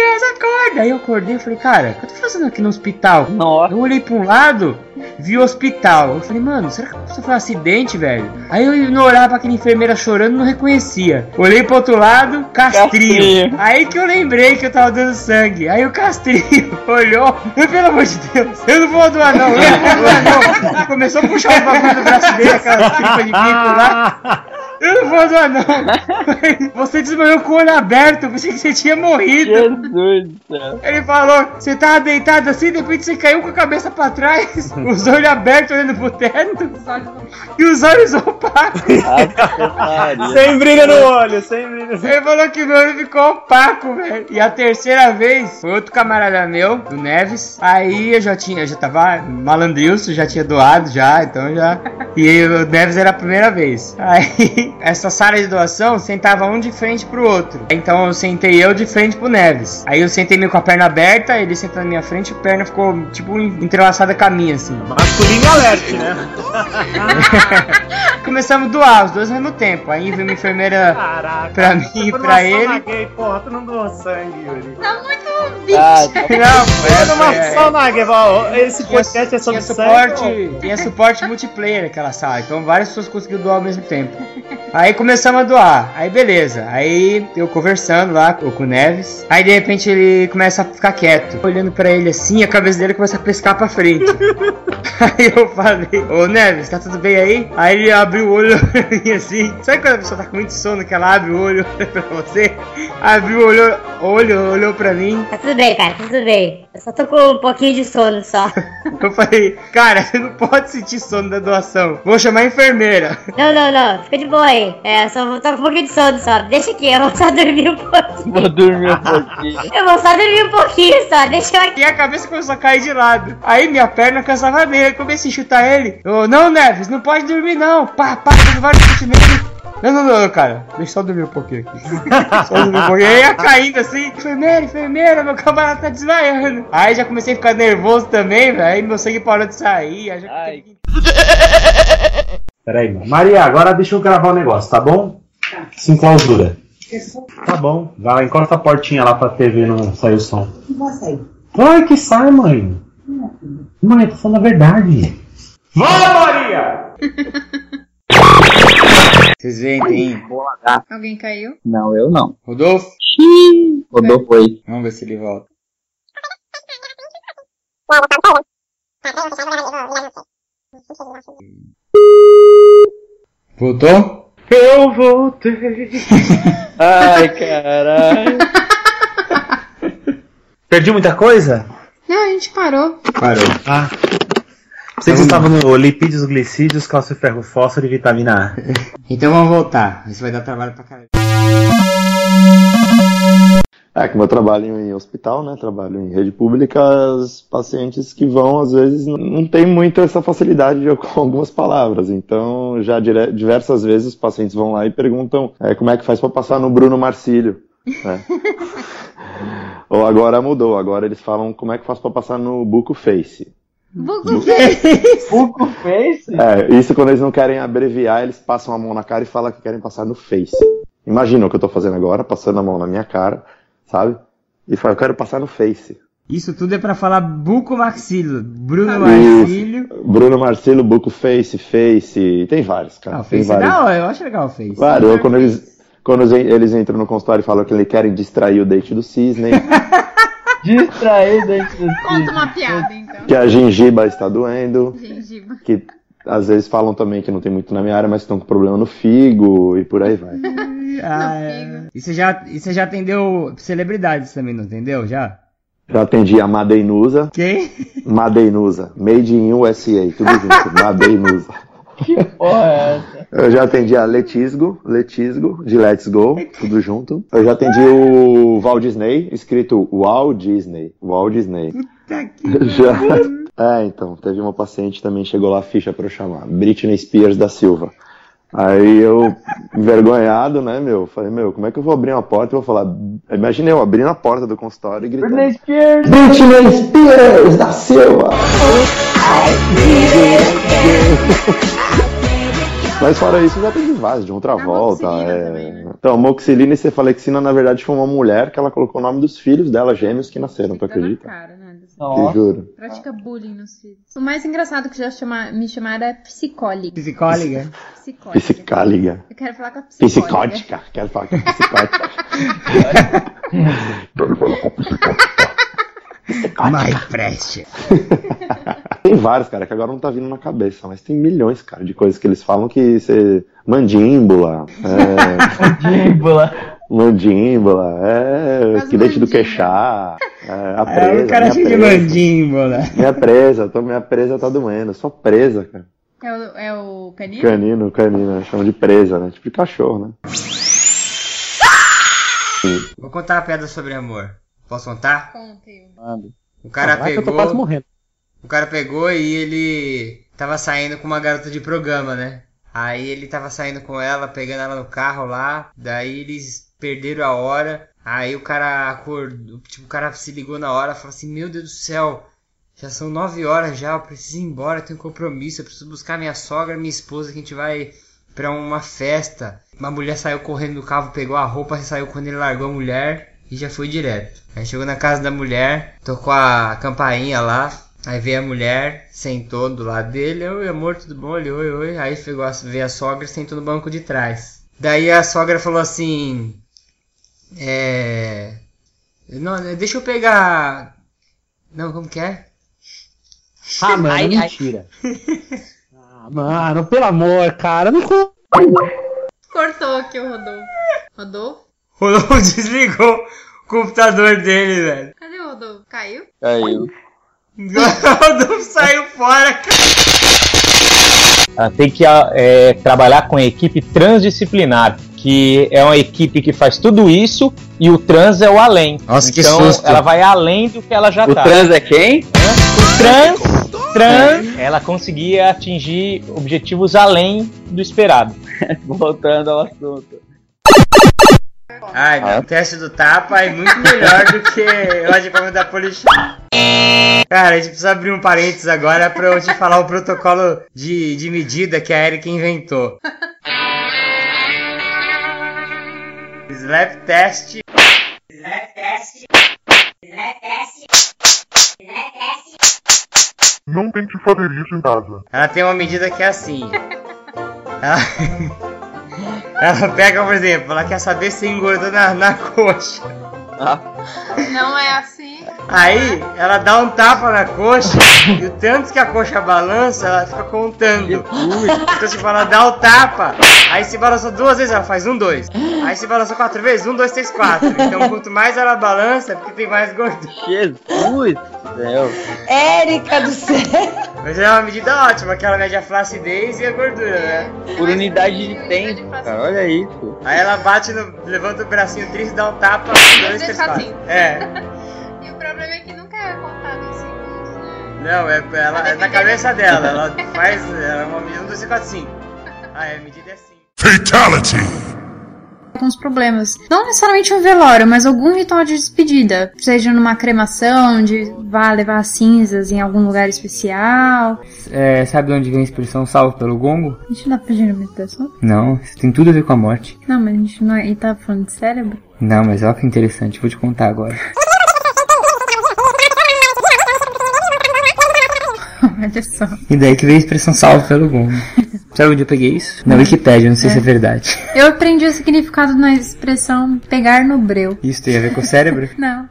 Speaker 3: Deus, acorda! Aí eu acordei e falei, cara, o que eu tô fazendo aqui no hospital?
Speaker 13: Nossa.
Speaker 3: Eu olhei pra um lado, vi o hospital. Eu falei, mano, será que isso foi um acidente, velho? Aí eu ignorava aquela enfermeira chorando não reconhecia. Olhei pro outro lado, castrinho.
Speaker 13: Castrinho.
Speaker 3: Aí que eu lembrei que eu tava dando sangue. Aí o castrinho olhou, eu, pelo amor de Deus, eu não vou doar não, eu não vou doar não. Começou a puxar o bagulho do braço dele, aquela tripa de bico lá. Eu não vou doar não. Você desmaiou com o olho aberto, eu pensei que você tinha morrido.
Speaker 13: Jesus do céu.
Speaker 3: Ele falou, você tava deitado assim, de repente você caiu com a cabeça pra trás, os olhos abertos olhando pro teto e os olhos opacos.
Speaker 12: Sem brilho no olho, sem brilho no
Speaker 3: Ele falou que meu olho ficou opaco, velho. E a terceira vez, foi outro camarada meu, do Neves. Aí eu já tinha, já tava malandrilso, já tinha doado já, então já. E aí, o Neves era a primeira vez. Aí, essa sala de doação sentava um de frente pro outro. Então eu sentei eu de frente pro Neves. Aí eu sentei meio com a perna aberta, ele sentou na minha frente e a perna ficou, tipo, entrelaçada com a minha, assim.
Speaker 12: Masculino alerte, né?
Speaker 3: Começamos a doar, os dois ao mesmo tempo. Aí veio uma enfermeira
Speaker 12: Caraca.
Speaker 3: pra mim e pra ele.
Speaker 12: gay, porra, tu não doou sangue, Yuri.
Speaker 4: Tá muito
Speaker 13: Ah,
Speaker 4: bicho.
Speaker 13: tá
Speaker 3: Não,
Speaker 12: Foi numa
Speaker 3: é,
Speaker 12: sauna gay, ó, esse podcast é sobre
Speaker 3: tinha
Speaker 12: sangue,
Speaker 3: suporte, tinha suporte multiplayer naquela sala, então várias pessoas conseguiram doar ao mesmo tempo. Aí começamos a doar, aí beleza, aí eu conversando lá com o Neves, aí de repente ele começa a ficar quieto, olhando pra ele assim, a cabeça dele começa a pescar pra frente. aí eu falei, ô Neves, tá tudo bem aí? Aí ele abriu o olho e assim, sabe quando a pessoa tá com muito sono que ela abre o olho pra você? Abriu o olho, olho, olhou pra mim,
Speaker 14: Tá tudo bem, cara, tá tudo bem. Eu só tô com um pouquinho de sono só.
Speaker 3: Eu falei, cara, você não pode sentir sono da doação. Vou chamar a enfermeira.
Speaker 14: Não, não, não, fica de boa aí. É, só vou tô com um pouquinho de sono só. Deixa aqui, eu vou só dormir um pouquinho.
Speaker 13: Vou dormir um pouquinho.
Speaker 14: Eu vou só dormir um pouquinho só, deixa eu aqui.
Speaker 3: E a cabeça começou a cair de lado. Aí minha perna cansava mesmo. Eu comecei a chutar ele. Eu, não, Neves, não pode dormir não. Pá, pá, vários nele. Não, não, não, cara. Deixa eu só dormir um pouquinho aqui. Só dormir um pouquinho. Aí ia caindo assim. Enfermeira, enfermeira, meu camarada tá desmaiando. Aí já comecei a ficar nervoso também, velho. Aí meu sangue parou de sair. Aí já
Speaker 13: Ai.
Speaker 12: Peraí, mano. Maria, agora deixa eu gravar o negócio, tá bom? Sem clausura. Tá bom. Vai lá, encosta a portinha lá pra TV não sair o som. Vai que sai, mãe. Mãe, tô falando a verdade. Vai, Maria!
Speaker 3: Vocês veem, tem.
Speaker 4: Alguém caiu?
Speaker 13: Não, eu não.
Speaker 3: Rodolfo?
Speaker 13: Rodou foi.
Speaker 3: Vamos ver se ele volta. Voltou?
Speaker 12: Eu voltei.
Speaker 13: Ai, caralho.
Speaker 12: Perdi muita coisa?
Speaker 4: Não, a gente parou.
Speaker 3: Parou.
Speaker 12: Ah. Vocês estavam no lipídios, glicídios, cálcio, ferro, fósforo e vitamina A.
Speaker 3: Então vamos voltar. Isso vai dar trabalho pra caralho.
Speaker 15: É, como eu trabalho em hospital, né? Trabalho em rede pública, os pacientes que vão, às vezes, não- não tem muito essa facilidade de- com algumas palavras. Então, já dire- diversas vezes os pacientes vão lá e perguntam é, como é que faz para passar no Bruno Marcílio. né? Ou agora mudou, agora eles falam como é que faz para passar no Buco Face.
Speaker 4: Buco
Speaker 13: Buco Face?
Speaker 15: É, isso quando eles não querem abreviar, eles passam a mão na cara e falam que querem passar no Face. Imagina o que eu tô fazendo agora, passando a mão na minha cara, sabe? E fala, eu quero passar no Face.
Speaker 3: Isso tudo é pra falar buco maxilo. Bruno
Speaker 15: Isso.
Speaker 3: Marcílio.
Speaker 15: Bruno Marcelo, Buco Face, Face, tem vários, cara.
Speaker 3: Ah, o Face é
Speaker 15: vários.
Speaker 3: da hora, eu acho legal o Face.
Speaker 15: Claro, eu, quando eles, quando eles- eles entram no consultório e falam que eles querem distrair o dente do cisne,
Speaker 13: Distrair dentro do
Speaker 4: Conta uma piada, então.
Speaker 15: que a gengiba está doendo,
Speaker 4: Gengiba.
Speaker 15: que às vezes falam também que não tem muito na minha área, mas estão com problema no figo e por aí vai.
Speaker 3: Ah, é. E você já, e você já atendeu celebridades também, não entendeu? Já?
Speaker 15: Já atendi a Madeinusa.
Speaker 3: Quem?
Speaker 15: Madeinusa. Made in USA. Tudo junto. Madeinusa.
Speaker 13: Que porra é essa?
Speaker 15: Eu já atendi a Letisgo, Letisgo, de Let's Go, tudo junto. Eu já atendi o Walt Disney, escrito Walt Disney. Walt Disney. Já. É, então, teve uma paciente também, chegou lá a ficha pra eu chamar. Britney Spears da Silva. Aí eu, envergonhado, né, meu, falei, meu, como é que eu vou abrir uma porta e vou falar. Imaginei eu abrindo a porta do consultório e gritando.
Speaker 13: Britney Spears!
Speaker 15: Britney Spears da Silva! Mas fora isso, já teve vários, de outra volta. É... Então, moxilina e cefalexina, na verdade, foi uma mulher que ela colocou o nome dos filhos dela, gêmeos, que nasceram, tu acredita?
Speaker 4: Cara, né?
Speaker 15: Te juro.
Speaker 4: Pratica bullying nos filhos. O mais engraçado que já chama, me chamaram é psicóliga.
Speaker 3: Psicóliga?
Speaker 4: Psicóliga.
Speaker 15: Psicáliga.
Speaker 4: Eu quero falar com a psicóliga.
Speaker 15: Psicótica. Quero falar com a psicótica.
Speaker 3: My precious.
Speaker 15: Tem vários, cara, que agora não tá vindo na cabeça, mas tem milhões, cara, de coisas que eles falam que você. Mandíbula. É...
Speaker 13: Mandíbula.
Speaker 15: Mandíbula, é. Que dente do queixá. É, a presa.
Speaker 3: É, o cara cheio de mandíbula.
Speaker 15: Minha presa, tô, minha presa tá doendo. Só presa, cara.
Speaker 4: É o, é o canino?
Speaker 15: Canino, canino, chama de presa, né? Tipo de cachorro, né?
Speaker 3: Vou contar uma pedra sobre amor. Posso contar?
Speaker 4: Conte.
Speaker 3: O cara
Speaker 9: Vai que eu
Speaker 3: pegou.
Speaker 9: tô quase morrendo.
Speaker 3: O cara pegou e ele tava saindo com uma garota de programa, né? Aí ele tava saindo com ela, pegando ela no carro lá. Daí eles perderam a hora. Aí o cara acordou, tipo, o cara se ligou na hora, falou assim: Meu Deus do céu, já são nove horas já, eu preciso ir embora, eu tenho compromisso, eu preciso buscar minha sogra, minha esposa, que a gente vai pra uma festa. Uma mulher saiu correndo do carro, pegou a roupa e saiu quando ele largou a mulher e já foi direto. Aí chegou na casa da mulher, tocou a campainha lá. Aí veio a mulher, sentou do lado dele, oi amor, tudo bom? Ele, oi, oi. Aí pegou a, veio a sogra e sentou no banco de trás. Daí a sogra falou assim: É. Não, deixa eu pegar. Não, como que é?
Speaker 9: Ah, mano,
Speaker 3: Ai, ai.
Speaker 9: mentira. Ah, mano, pelo amor, cara, não co-
Speaker 4: Cortou aqui o Rodolfo. Rodolfo?
Speaker 3: Rodolfo desligou o computador dele, velho.
Speaker 4: Cadê o Rodolfo? Caiu?
Speaker 13: Caiu.
Speaker 3: O Rodolfo saiu fora, cara.
Speaker 10: Ela tem que é, trabalhar com a equipe transdisciplinar, que é uma equipe que faz tudo isso e o trans é o além.
Speaker 3: Nossa, que
Speaker 10: então
Speaker 3: susto.
Speaker 10: ela vai além do que ela já
Speaker 13: O
Speaker 10: tá.
Speaker 13: trans é quem?
Speaker 10: O trans, trans, ela conseguia atingir objetivos além do esperado.
Speaker 13: Voltando ao assunto.
Speaker 3: Ai, meu, o teste do tapa é muito melhor do que o advogado da polícia. Cara, a gente precisa abrir um parênteses agora pra eu te falar o protocolo de, de medida que a Erika inventou. Slap test. Slap test. Slap test. Slap test.
Speaker 2: Não tente fazer isso em casa.
Speaker 3: Ela tem uma medida que é assim. Ela, ela pega, por exemplo, ela quer saber se engordou na, na coxa.
Speaker 4: Não é assim.
Speaker 3: Aí ela dá um tapa na coxa e o tanto que a coxa balança, ela fica contando. Então, tipo, ela dá o tapa, aí se balançou duas vezes, ela faz um, dois. Aí se balançou quatro vezes, um, dois, três, quatro. Então, quanto mais ela balança, é porque tem mais gordura.
Speaker 13: Jesus do céu.
Speaker 11: Érica do céu.
Speaker 3: Mas é uma medida ótima, que ela mede a flacidez e a gordura, né?
Speaker 13: Por unidade de tempo, cara. Olha isso.
Speaker 3: Aí ela bate no. levanta o bracinho triste, dá um tapa, um, dois, três, quatro. É.
Speaker 4: E problema é que nunca é contado em segundos, né?
Speaker 3: Não, é, ela, é na cabeça dela. Ela faz. Ela é uma medida 1, 2, 3, 4, 5. Ah, é, a medida é assim.
Speaker 2: Fatality!
Speaker 4: Alguns problemas. Não necessariamente um velório, mas algum ritual de despedida. Seja numa cremação, de vá levar cinzas em algum lugar especial.
Speaker 3: É, sabe de onde vem a expressão salvo pelo gongo?
Speaker 4: A gente não tá pedindo meditação?
Speaker 3: Não, isso tem tudo a ver com a morte.
Speaker 4: Não, mas a gente não. Ele tá falando de cérebro?
Speaker 3: Não, mas olha que interessante, vou te contar agora.
Speaker 4: Olha só.
Speaker 3: E daí que veio a expressão salvo pelo gongo. Sabe onde eu peguei isso? Na Wikipédia, não sei se é verdade.
Speaker 4: Eu aprendi o significado na expressão pegar no breu.
Speaker 3: Isso tem a ver com o cérebro?
Speaker 4: Não.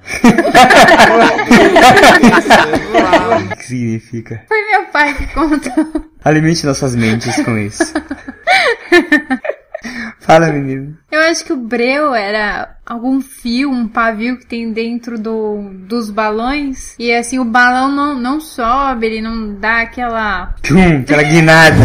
Speaker 3: O que significa?
Speaker 4: Foi meu pai que contou.
Speaker 3: Alimente nossas mentes com isso. Fala, menino.
Speaker 4: Eu acho que o breu era algum fio, um pavio que tem dentro do, dos balões. E assim, o balão não, não sobe, ele não dá aquela.
Speaker 3: Tchum, aquela guinada.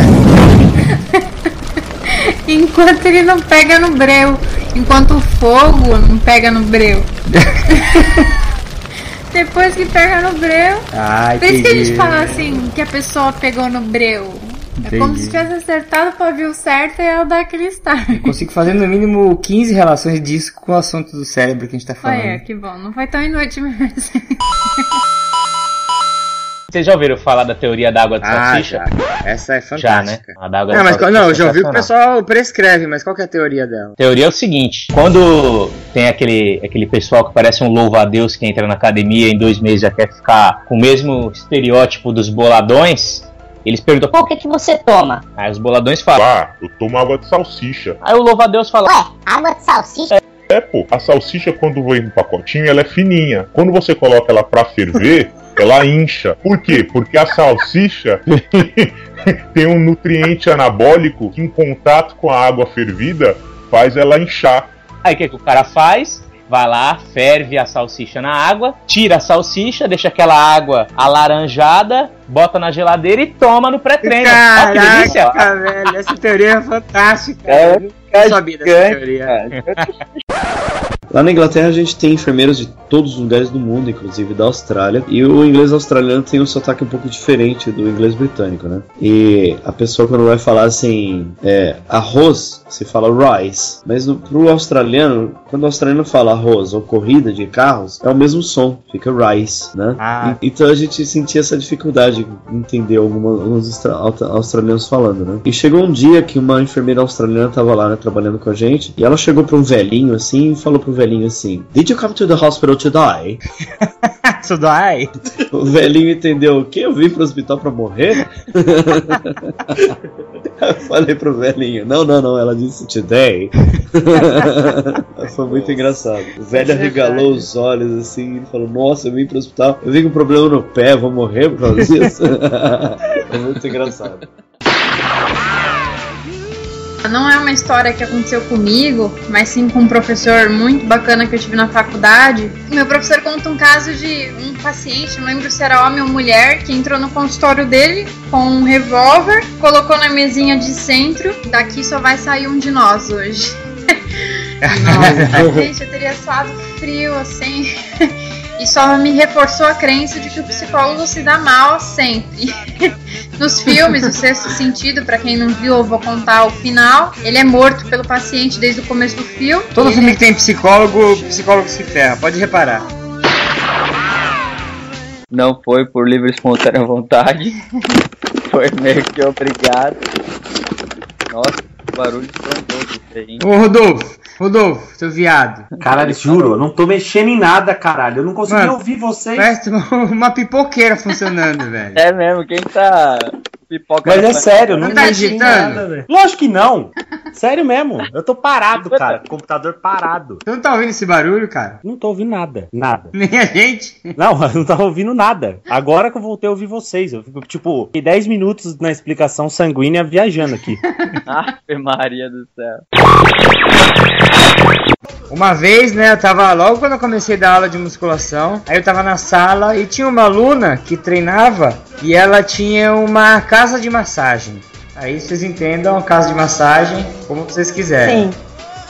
Speaker 4: Enquanto ele não pega no breu. Enquanto o fogo não pega no breu. Depois que pega no breu.
Speaker 3: Ah,
Speaker 4: Por isso que a gente fala assim, que a pessoa pegou no breu. É como
Speaker 3: Entendi.
Speaker 4: se tivesse acertado o pavio certo e ela dá aquele start.
Speaker 3: Consigo fazer no mínimo 15 relações disso com o assunto do cérebro que a gente tá falando.
Speaker 4: Olha, que bom. Não foi tão inútil mesmo.
Speaker 10: Vocês já ouviram falar da teoria da água de
Speaker 3: Ah,
Speaker 10: salsicha?
Speaker 3: já. Essa é
Speaker 10: Já, né?
Speaker 3: fantástica.
Speaker 10: A da água
Speaker 3: Não,
Speaker 10: de
Speaker 3: mas não,
Speaker 10: é
Speaker 3: eu já ouvi que o pessoal prescreve, mas qual que é a teoria dela?
Speaker 10: A teoria é o seguinte: quando tem aquele, aquele pessoal que parece um louva-a-Deus que entra na academia e em dois meses já quer ficar com o mesmo estereótipo dos boladões, eles perguntam qual que, é que você toma? Aí os boladões falam:
Speaker 2: Ah, eu tomo água de salsicha.
Speaker 10: Aí o louva-a-Deus fala: Ué,
Speaker 14: água de salsicha?
Speaker 2: É, pô, a salsicha quando vem no pacotinho, ela é fininha. Quando você coloca ela pra ferver, ela incha. Por quê? Porque a salsicha tem um nutriente anabólico que em contato com a água fervida faz ela inchar.
Speaker 10: Aí o que, que o cara faz? Vai lá, ferve a salsicha na água, tira a salsicha, deixa aquela água alaranjada, bota na geladeira e toma no pré-treino. Ó, que delícia!
Speaker 3: Caraca, velho, essa teoria é fantástica.
Speaker 10: É,
Speaker 3: eu não sabia dessa teoria.
Speaker 16: Lá na Inglaterra a gente tem enfermeiros de todos os lugares do mundo, inclusive da Austrália. E o inglês australiano tem um sotaque um pouco diferente do inglês britânico, né? E a pessoa quando vai falar assim, é, arroz, se fala rice. Mas no, pro australiano, quando o australiano fala arroz ou corrida de carros, é o mesmo som, fica rice, né?
Speaker 3: Ah.
Speaker 16: E- então a gente sentia essa dificuldade de entender alguma- alguns australianos falando, né? E chegou um dia que uma enfermeira australiana tava lá, né, trabalhando com a gente, e ela chegou pra um velhinho assim e falou pro velhinho assim: Did you come to the hospital to die?
Speaker 3: to die?
Speaker 16: O velhinho entendeu o quê? Eu vim pro hospital pra morrer? Eu falei pro velhinho: Não, não, não, ela disse today. Foi muito engraçado. O velho arregalou os olhos assim e falou: Nossa, eu vim pro hospital, eu vim com problema no pé, vou morrer por causa disso. Foi muito engraçado.
Speaker 4: Não é uma história que aconteceu comigo, mas sim com um professor muito bacana que eu tive na faculdade. Meu professor conta um caso de um paciente, não lembro se era homem ou mulher, que entrou no consultório dele com um revólver, colocou na mesinha de centro. Daqui só vai sair um de nós hoje. Nossa, gente, eu teria suado frio assim. E só me reforçou a crença de que o psicólogo se dá mal sempre. Nos filmes, o sexto sentido, pra quem não viu, eu vou contar o final. Ele é morto pelo paciente desde o começo do filme.
Speaker 3: Todo filme que tem psicólogo, o psicólogo se ferra, pode reparar.
Speaker 13: Não foi por livre e espontânea vontade. Foi meio que obrigado. Nossa, barulho estrondoso aí?
Speaker 3: Ô Rodolfo, Rodolfo, seu viado.
Speaker 12: Caralho, juro, eu não tô mexendo em nada, caralho. Eu não consegui
Speaker 3: Mano,
Speaker 12: ouvir vocês.
Speaker 3: Parece uma, uma pipoqueira funcionando, velho.
Speaker 13: É mesmo, quem tá pipoca
Speaker 12: Mas é sério, não
Speaker 3: Não tá
Speaker 12: mexi em
Speaker 3: digitando?
Speaker 12: nada, velho. Lógico que não. Sério mesmo. Eu tô parado, cara. Computador parado.
Speaker 3: Você não tá ouvindo esse barulho, cara?
Speaker 12: Não tô ouvindo nada. Nada.
Speaker 3: Nem a gente.
Speaker 12: Não, eu não tava ouvindo nada. Agora que eu voltei a ouvir vocês. Eu fico, tipo, fiquei 10 minutos na explicação sanguínea viajando aqui.
Speaker 13: Ave Maria do céu.
Speaker 3: Uma vez, né, eu tava logo quando eu comecei a dar aula de musculação, aí eu tava na sala e tinha uma aluna que treinava e ela tinha uma casa de massagem. Aí vocês entendam a casa de massagem como vocês quiserem.
Speaker 14: Sim.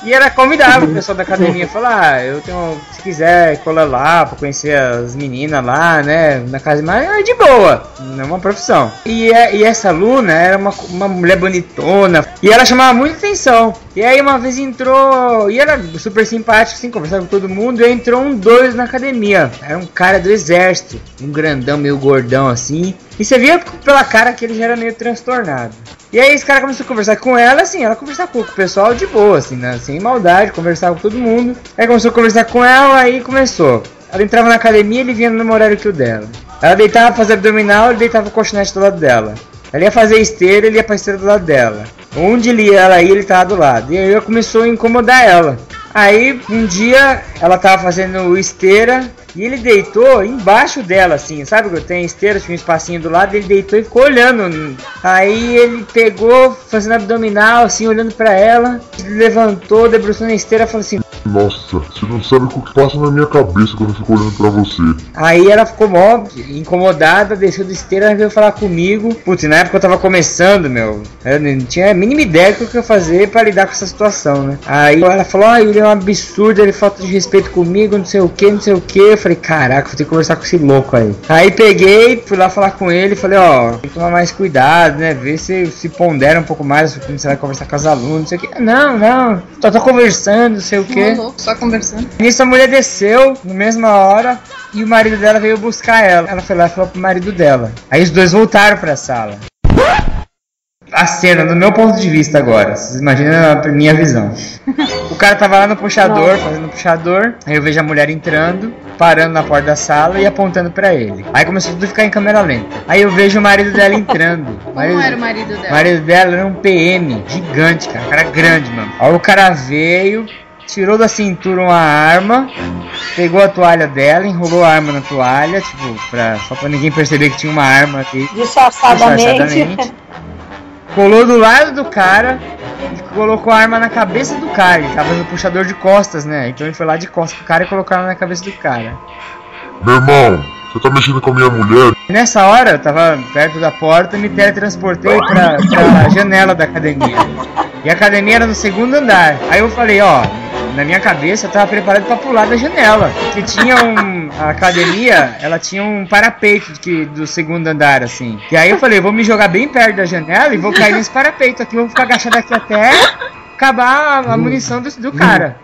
Speaker 3: E ela convidava o pessoal da academia, falar, ah, eu tenho, se quiser colar lá pra conhecer as meninas lá, né, na casa de massagem, é de boa, não é uma profissão. E, é- e essa aluna era uma, uma mulher bonitona, e ela chamava muita atenção. E aí uma vez entrou, e era super simpática, assim, conversava com todo mundo, e entrou um dois na academia. Era um cara do exército, um grandão, meio gordão assim. E você via pela cara que ele já era meio transtornado. E aí esse cara começou a conversar com ela, assim, ela conversava com o pessoal de boa, assim, né, sem maldade, conversava com todo mundo. Aí começou a conversar com ela, aí começou. Ela entrava na academia, ele vinha no mesmo horário que o dela. Ela deitava pra fazer abdominal, ele deitava o colchonete do lado dela. Ela ia fazer esteira, ele ia pra esteira do lado dela. Onde ele ia, ela ia, ele tava do lado. E aí começou a incomodar ela. Aí um dia ela tava fazendo esteira E ele deitou embaixo dela, assim, sabe? que Tem esteira, tinha um espacinho do lado, ele deitou e ficou olhando. Aí ele pegou, fazendo abdominal, assim, olhando pra ela, levantou, debruçou na esteira e falou assim.
Speaker 17: Nossa, você não sabe o que passa na minha cabeça quando eu fico olhando pra você.
Speaker 3: Aí ela ficou mó incomodada, desceu do esteira e veio falar comigo. Putz, na época eu tava começando, meu. Eu não tinha a mínima ideia do que eu ia fazer pra lidar com essa situação, né? Aí ela falou, ah, ele é um absurdo, ele falta de respeito comigo, não sei o que, não sei o que. Eu falei, caraca, vou ter que conversar com esse louco aí. Aí peguei, fui lá falar com ele, falei, ó, tem que tomar mais cuidado, né? Ver se se pondera um pouco mais, quando você vai conversar com as alunas, não sei o que. Não, não, só tô conversando, não sei o que.
Speaker 13: Só conversando.
Speaker 3: Nisso a mulher desceu, na mesma hora, e o marido dela veio buscar ela. Ela foi lá e falou pro marido dela. Aí os dois voltaram pra sala. A cena, do meu ponto de vista agora, vocês imaginam a minha visão. O cara tava lá no puxador, fazendo puxador, aí eu vejo a mulher entrando, parando na porta da sala e apontando pra ele. Aí começou tudo a ficar em câmera lenta. Aí eu vejo o marido dela entrando.
Speaker 13: Como era o marido dela?
Speaker 3: O marido dela era um PM, gigante, cara. Um cara grande, mano. Aí o cara veio, tirou da cintura uma arma, pegou a toalha dela, enrolou a arma na toalha, tipo, pra, só pra ninguém perceber que tinha uma arma aqui.
Speaker 14: Disfarçadamente.
Speaker 3: Colou do lado do cara e colocou a arma na cabeça do cara. Ele tava no puxador de costas, né? Então ele foi lá de costas pro cara e colocou a arma na cabeça do cara.
Speaker 17: Meu irmão, você tá mexendo com a minha mulher?
Speaker 3: Nessa hora, eu tava perto da porta e me teletransportei pra, pra janela da academia. E a academia era no segundo andar. Aí eu falei, ó, na minha cabeça eu tava preparado pra pular da janela. Porque tinha um. A academia, ela tinha um parapeito que, do segundo andar, assim. E aí eu falei, vou me jogar bem perto da janela e vou cair nesse parapeito aqui, vou ficar agachado aqui até acabar a, a munição do, do cara.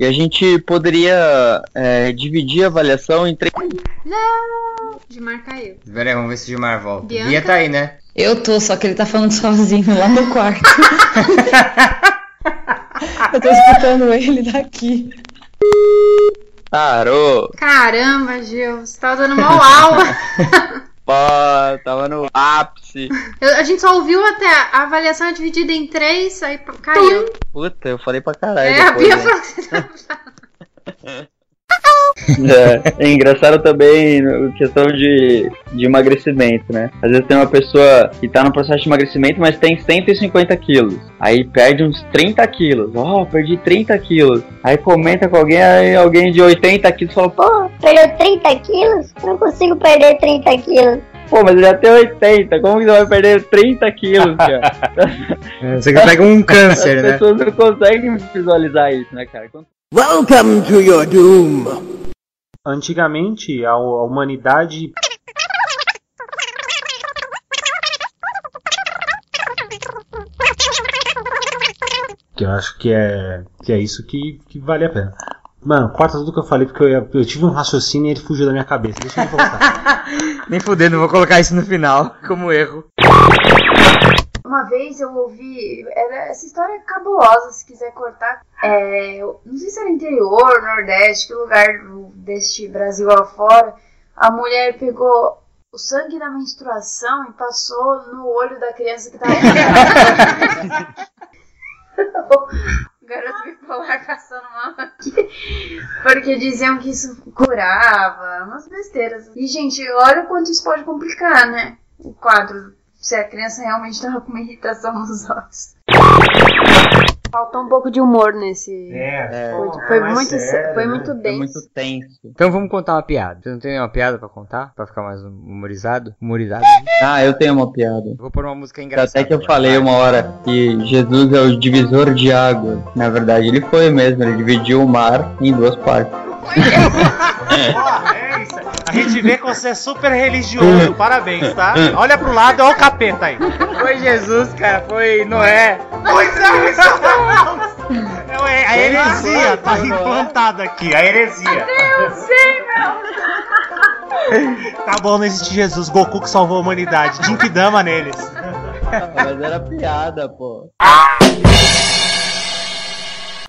Speaker 6: E a gente poderia é, dividir a avaliação em três.
Speaker 13: Não! Gilmar caiu.
Speaker 3: Pera aí, vamos ver se o Gilmar volta.
Speaker 13: Bianca?
Speaker 3: Bia tá aí, né?
Speaker 1: Eu tô, só que ele tá falando sozinho lá no quarto. Eu tô escutando ele daqui.
Speaker 6: Parou!
Speaker 13: Caramba, Gil, você tá dando mal aula.
Speaker 6: Pô, tava no ápice.
Speaker 13: Eu- a gente só ouviu até a avaliação é dividida em três, aí caiu.
Speaker 6: Puta, eu falei pra caralho.
Speaker 13: É, a
Speaker 6: depois,
Speaker 13: Bia
Speaker 6: né?
Speaker 13: falou que você tá
Speaker 6: É, é engraçado também a questão de, de emagrecimento, né? Às vezes tem uma pessoa que tá no processo de emagrecimento, mas tem 150 quilos. Aí perde uns 30 quilos. Ó, perdi 30 quilos. Aí comenta com alguém, aí alguém de 80 quilos fala, pô,
Speaker 14: Perdeu 30 quilos? Eu não consigo perder 30 quilos.
Speaker 6: pô, mas ele já tem 80, como que você vai perder 30 quilos, cara?
Speaker 3: Você pega um câncer,
Speaker 6: As
Speaker 3: né?
Speaker 6: pessoas não conseguem visualizar isso, né, cara?
Speaker 8: Welcome to your doom.
Speaker 18: Antigamente, a, a humanidade. Que eu acho que é, que é isso que, que vale a pena. Mano, corta tudo que eu falei, porque eu, eu tive um raciocínio e ele fugiu da minha cabeça. Deixa ele voltar.
Speaker 3: Nem fudendo, vou colocar isso no final, como erro.
Speaker 13: Uma vez eu ouvi. Era, essa história é cabulosa, se quiser cortar. É, não sei se era interior, Nordeste, que lugar deste Brasil afora. A mulher pegou o sangue da menstruação e passou no olho da criança que tava. o garoto bipolar passando mal aqui. Porque diziam que isso curava, umas besteiras. E, gente, olha o quanto isso pode complicar, né? O quadro se a criança realmente tava com uma irritação nos olhos. Faltou um pouco de humor nesse.
Speaker 3: É,
Speaker 13: foi,
Speaker 3: pô,
Speaker 13: foi
Speaker 3: é mais
Speaker 13: muito,
Speaker 3: sério,
Speaker 13: foi
Speaker 3: né?
Speaker 13: muito
Speaker 3: É
Speaker 13: denso.
Speaker 6: muito tenso.
Speaker 3: Então vamos contar uma piada. Você não tem nenhuma piada pra contar? Pra ficar mais humorizado? Humorizado?
Speaker 6: Ah, eu tenho uma piada.
Speaker 3: Vou pôr uma música engraçada.
Speaker 6: Até que eu falei uma hora que Jesus é o divisor de água. Na verdade, ele foi mesmo. Ele dividiu o mar em duas partes.
Speaker 5: É isso. A gente vê que você é super religioso. Parabéns, tá? Olha pro lado, olha o capeta aí.
Speaker 3: Foi Jesus, cara, foi Noé.
Speaker 5: Pois é, isso é a heresia tá implantada aqui, a heresia.
Speaker 13: Eu sei, meu.
Speaker 5: Tá bom, não existe Jesus, Goku que salvou a humanidade. Jinkidama neles.
Speaker 6: Mas era piada, pô.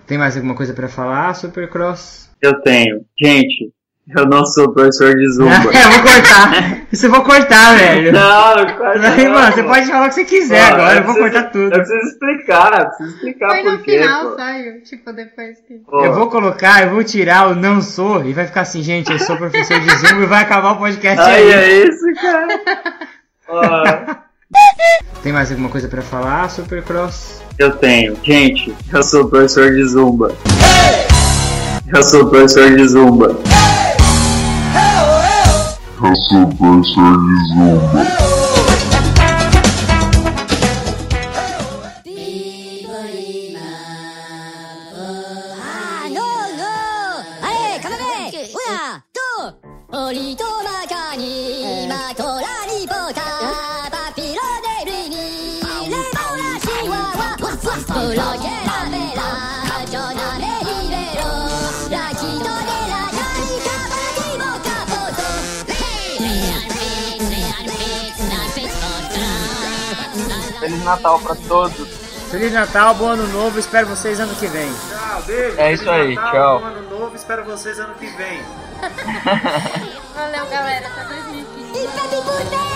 Speaker 3: Tem mais alguma coisa pra falar, Supercross?
Speaker 6: Eu tenho. Gente,
Speaker 13: Eu não sou professor de zumba.
Speaker 3: eu vou cortar. Isso eu vou cortar, velho.
Speaker 13: Não, não corta
Speaker 3: Aí,
Speaker 13: não,
Speaker 3: mano, você pode falar o que você quiser agora, eu vou
Speaker 13: preciso-
Speaker 3: cortar tudo.
Speaker 13: Eu preciso explicar, eu preciso explicar
Speaker 4: Foi no
Speaker 13: por quê.
Speaker 4: final,
Speaker 13: pô.
Speaker 4: saiu. Tipo, depois que.
Speaker 3: Eu vou colocar, eu vou tirar o não sou e vai ficar assim, gente, eu sou professor de Zumba e vai acabar o podcast
Speaker 13: Ai,
Speaker 3: aí.
Speaker 13: é isso, cara. Ó,
Speaker 3: Tem mais alguma coisa pra falar, Supercross?
Speaker 13: eu tenho. Gente, eu sou professor de zumba. Eu sou o professor de Zumba.
Speaker 17: Eu sou o professor de Zumba.
Speaker 19: Ah, no, no! Allez, calma aí back! Uia! Two!
Speaker 6: Feliz Natal pra todos.
Speaker 3: Feliz Natal, bom ano novo, espero vocês ano que vem.
Speaker 5: Tchau, beijo.
Speaker 6: É isso aí, tchau.
Speaker 5: Bom ano novo, espero vocês ano que vem.
Speaker 4: Valeu, galera. Até 2015.
Speaker 19: Happy birthday!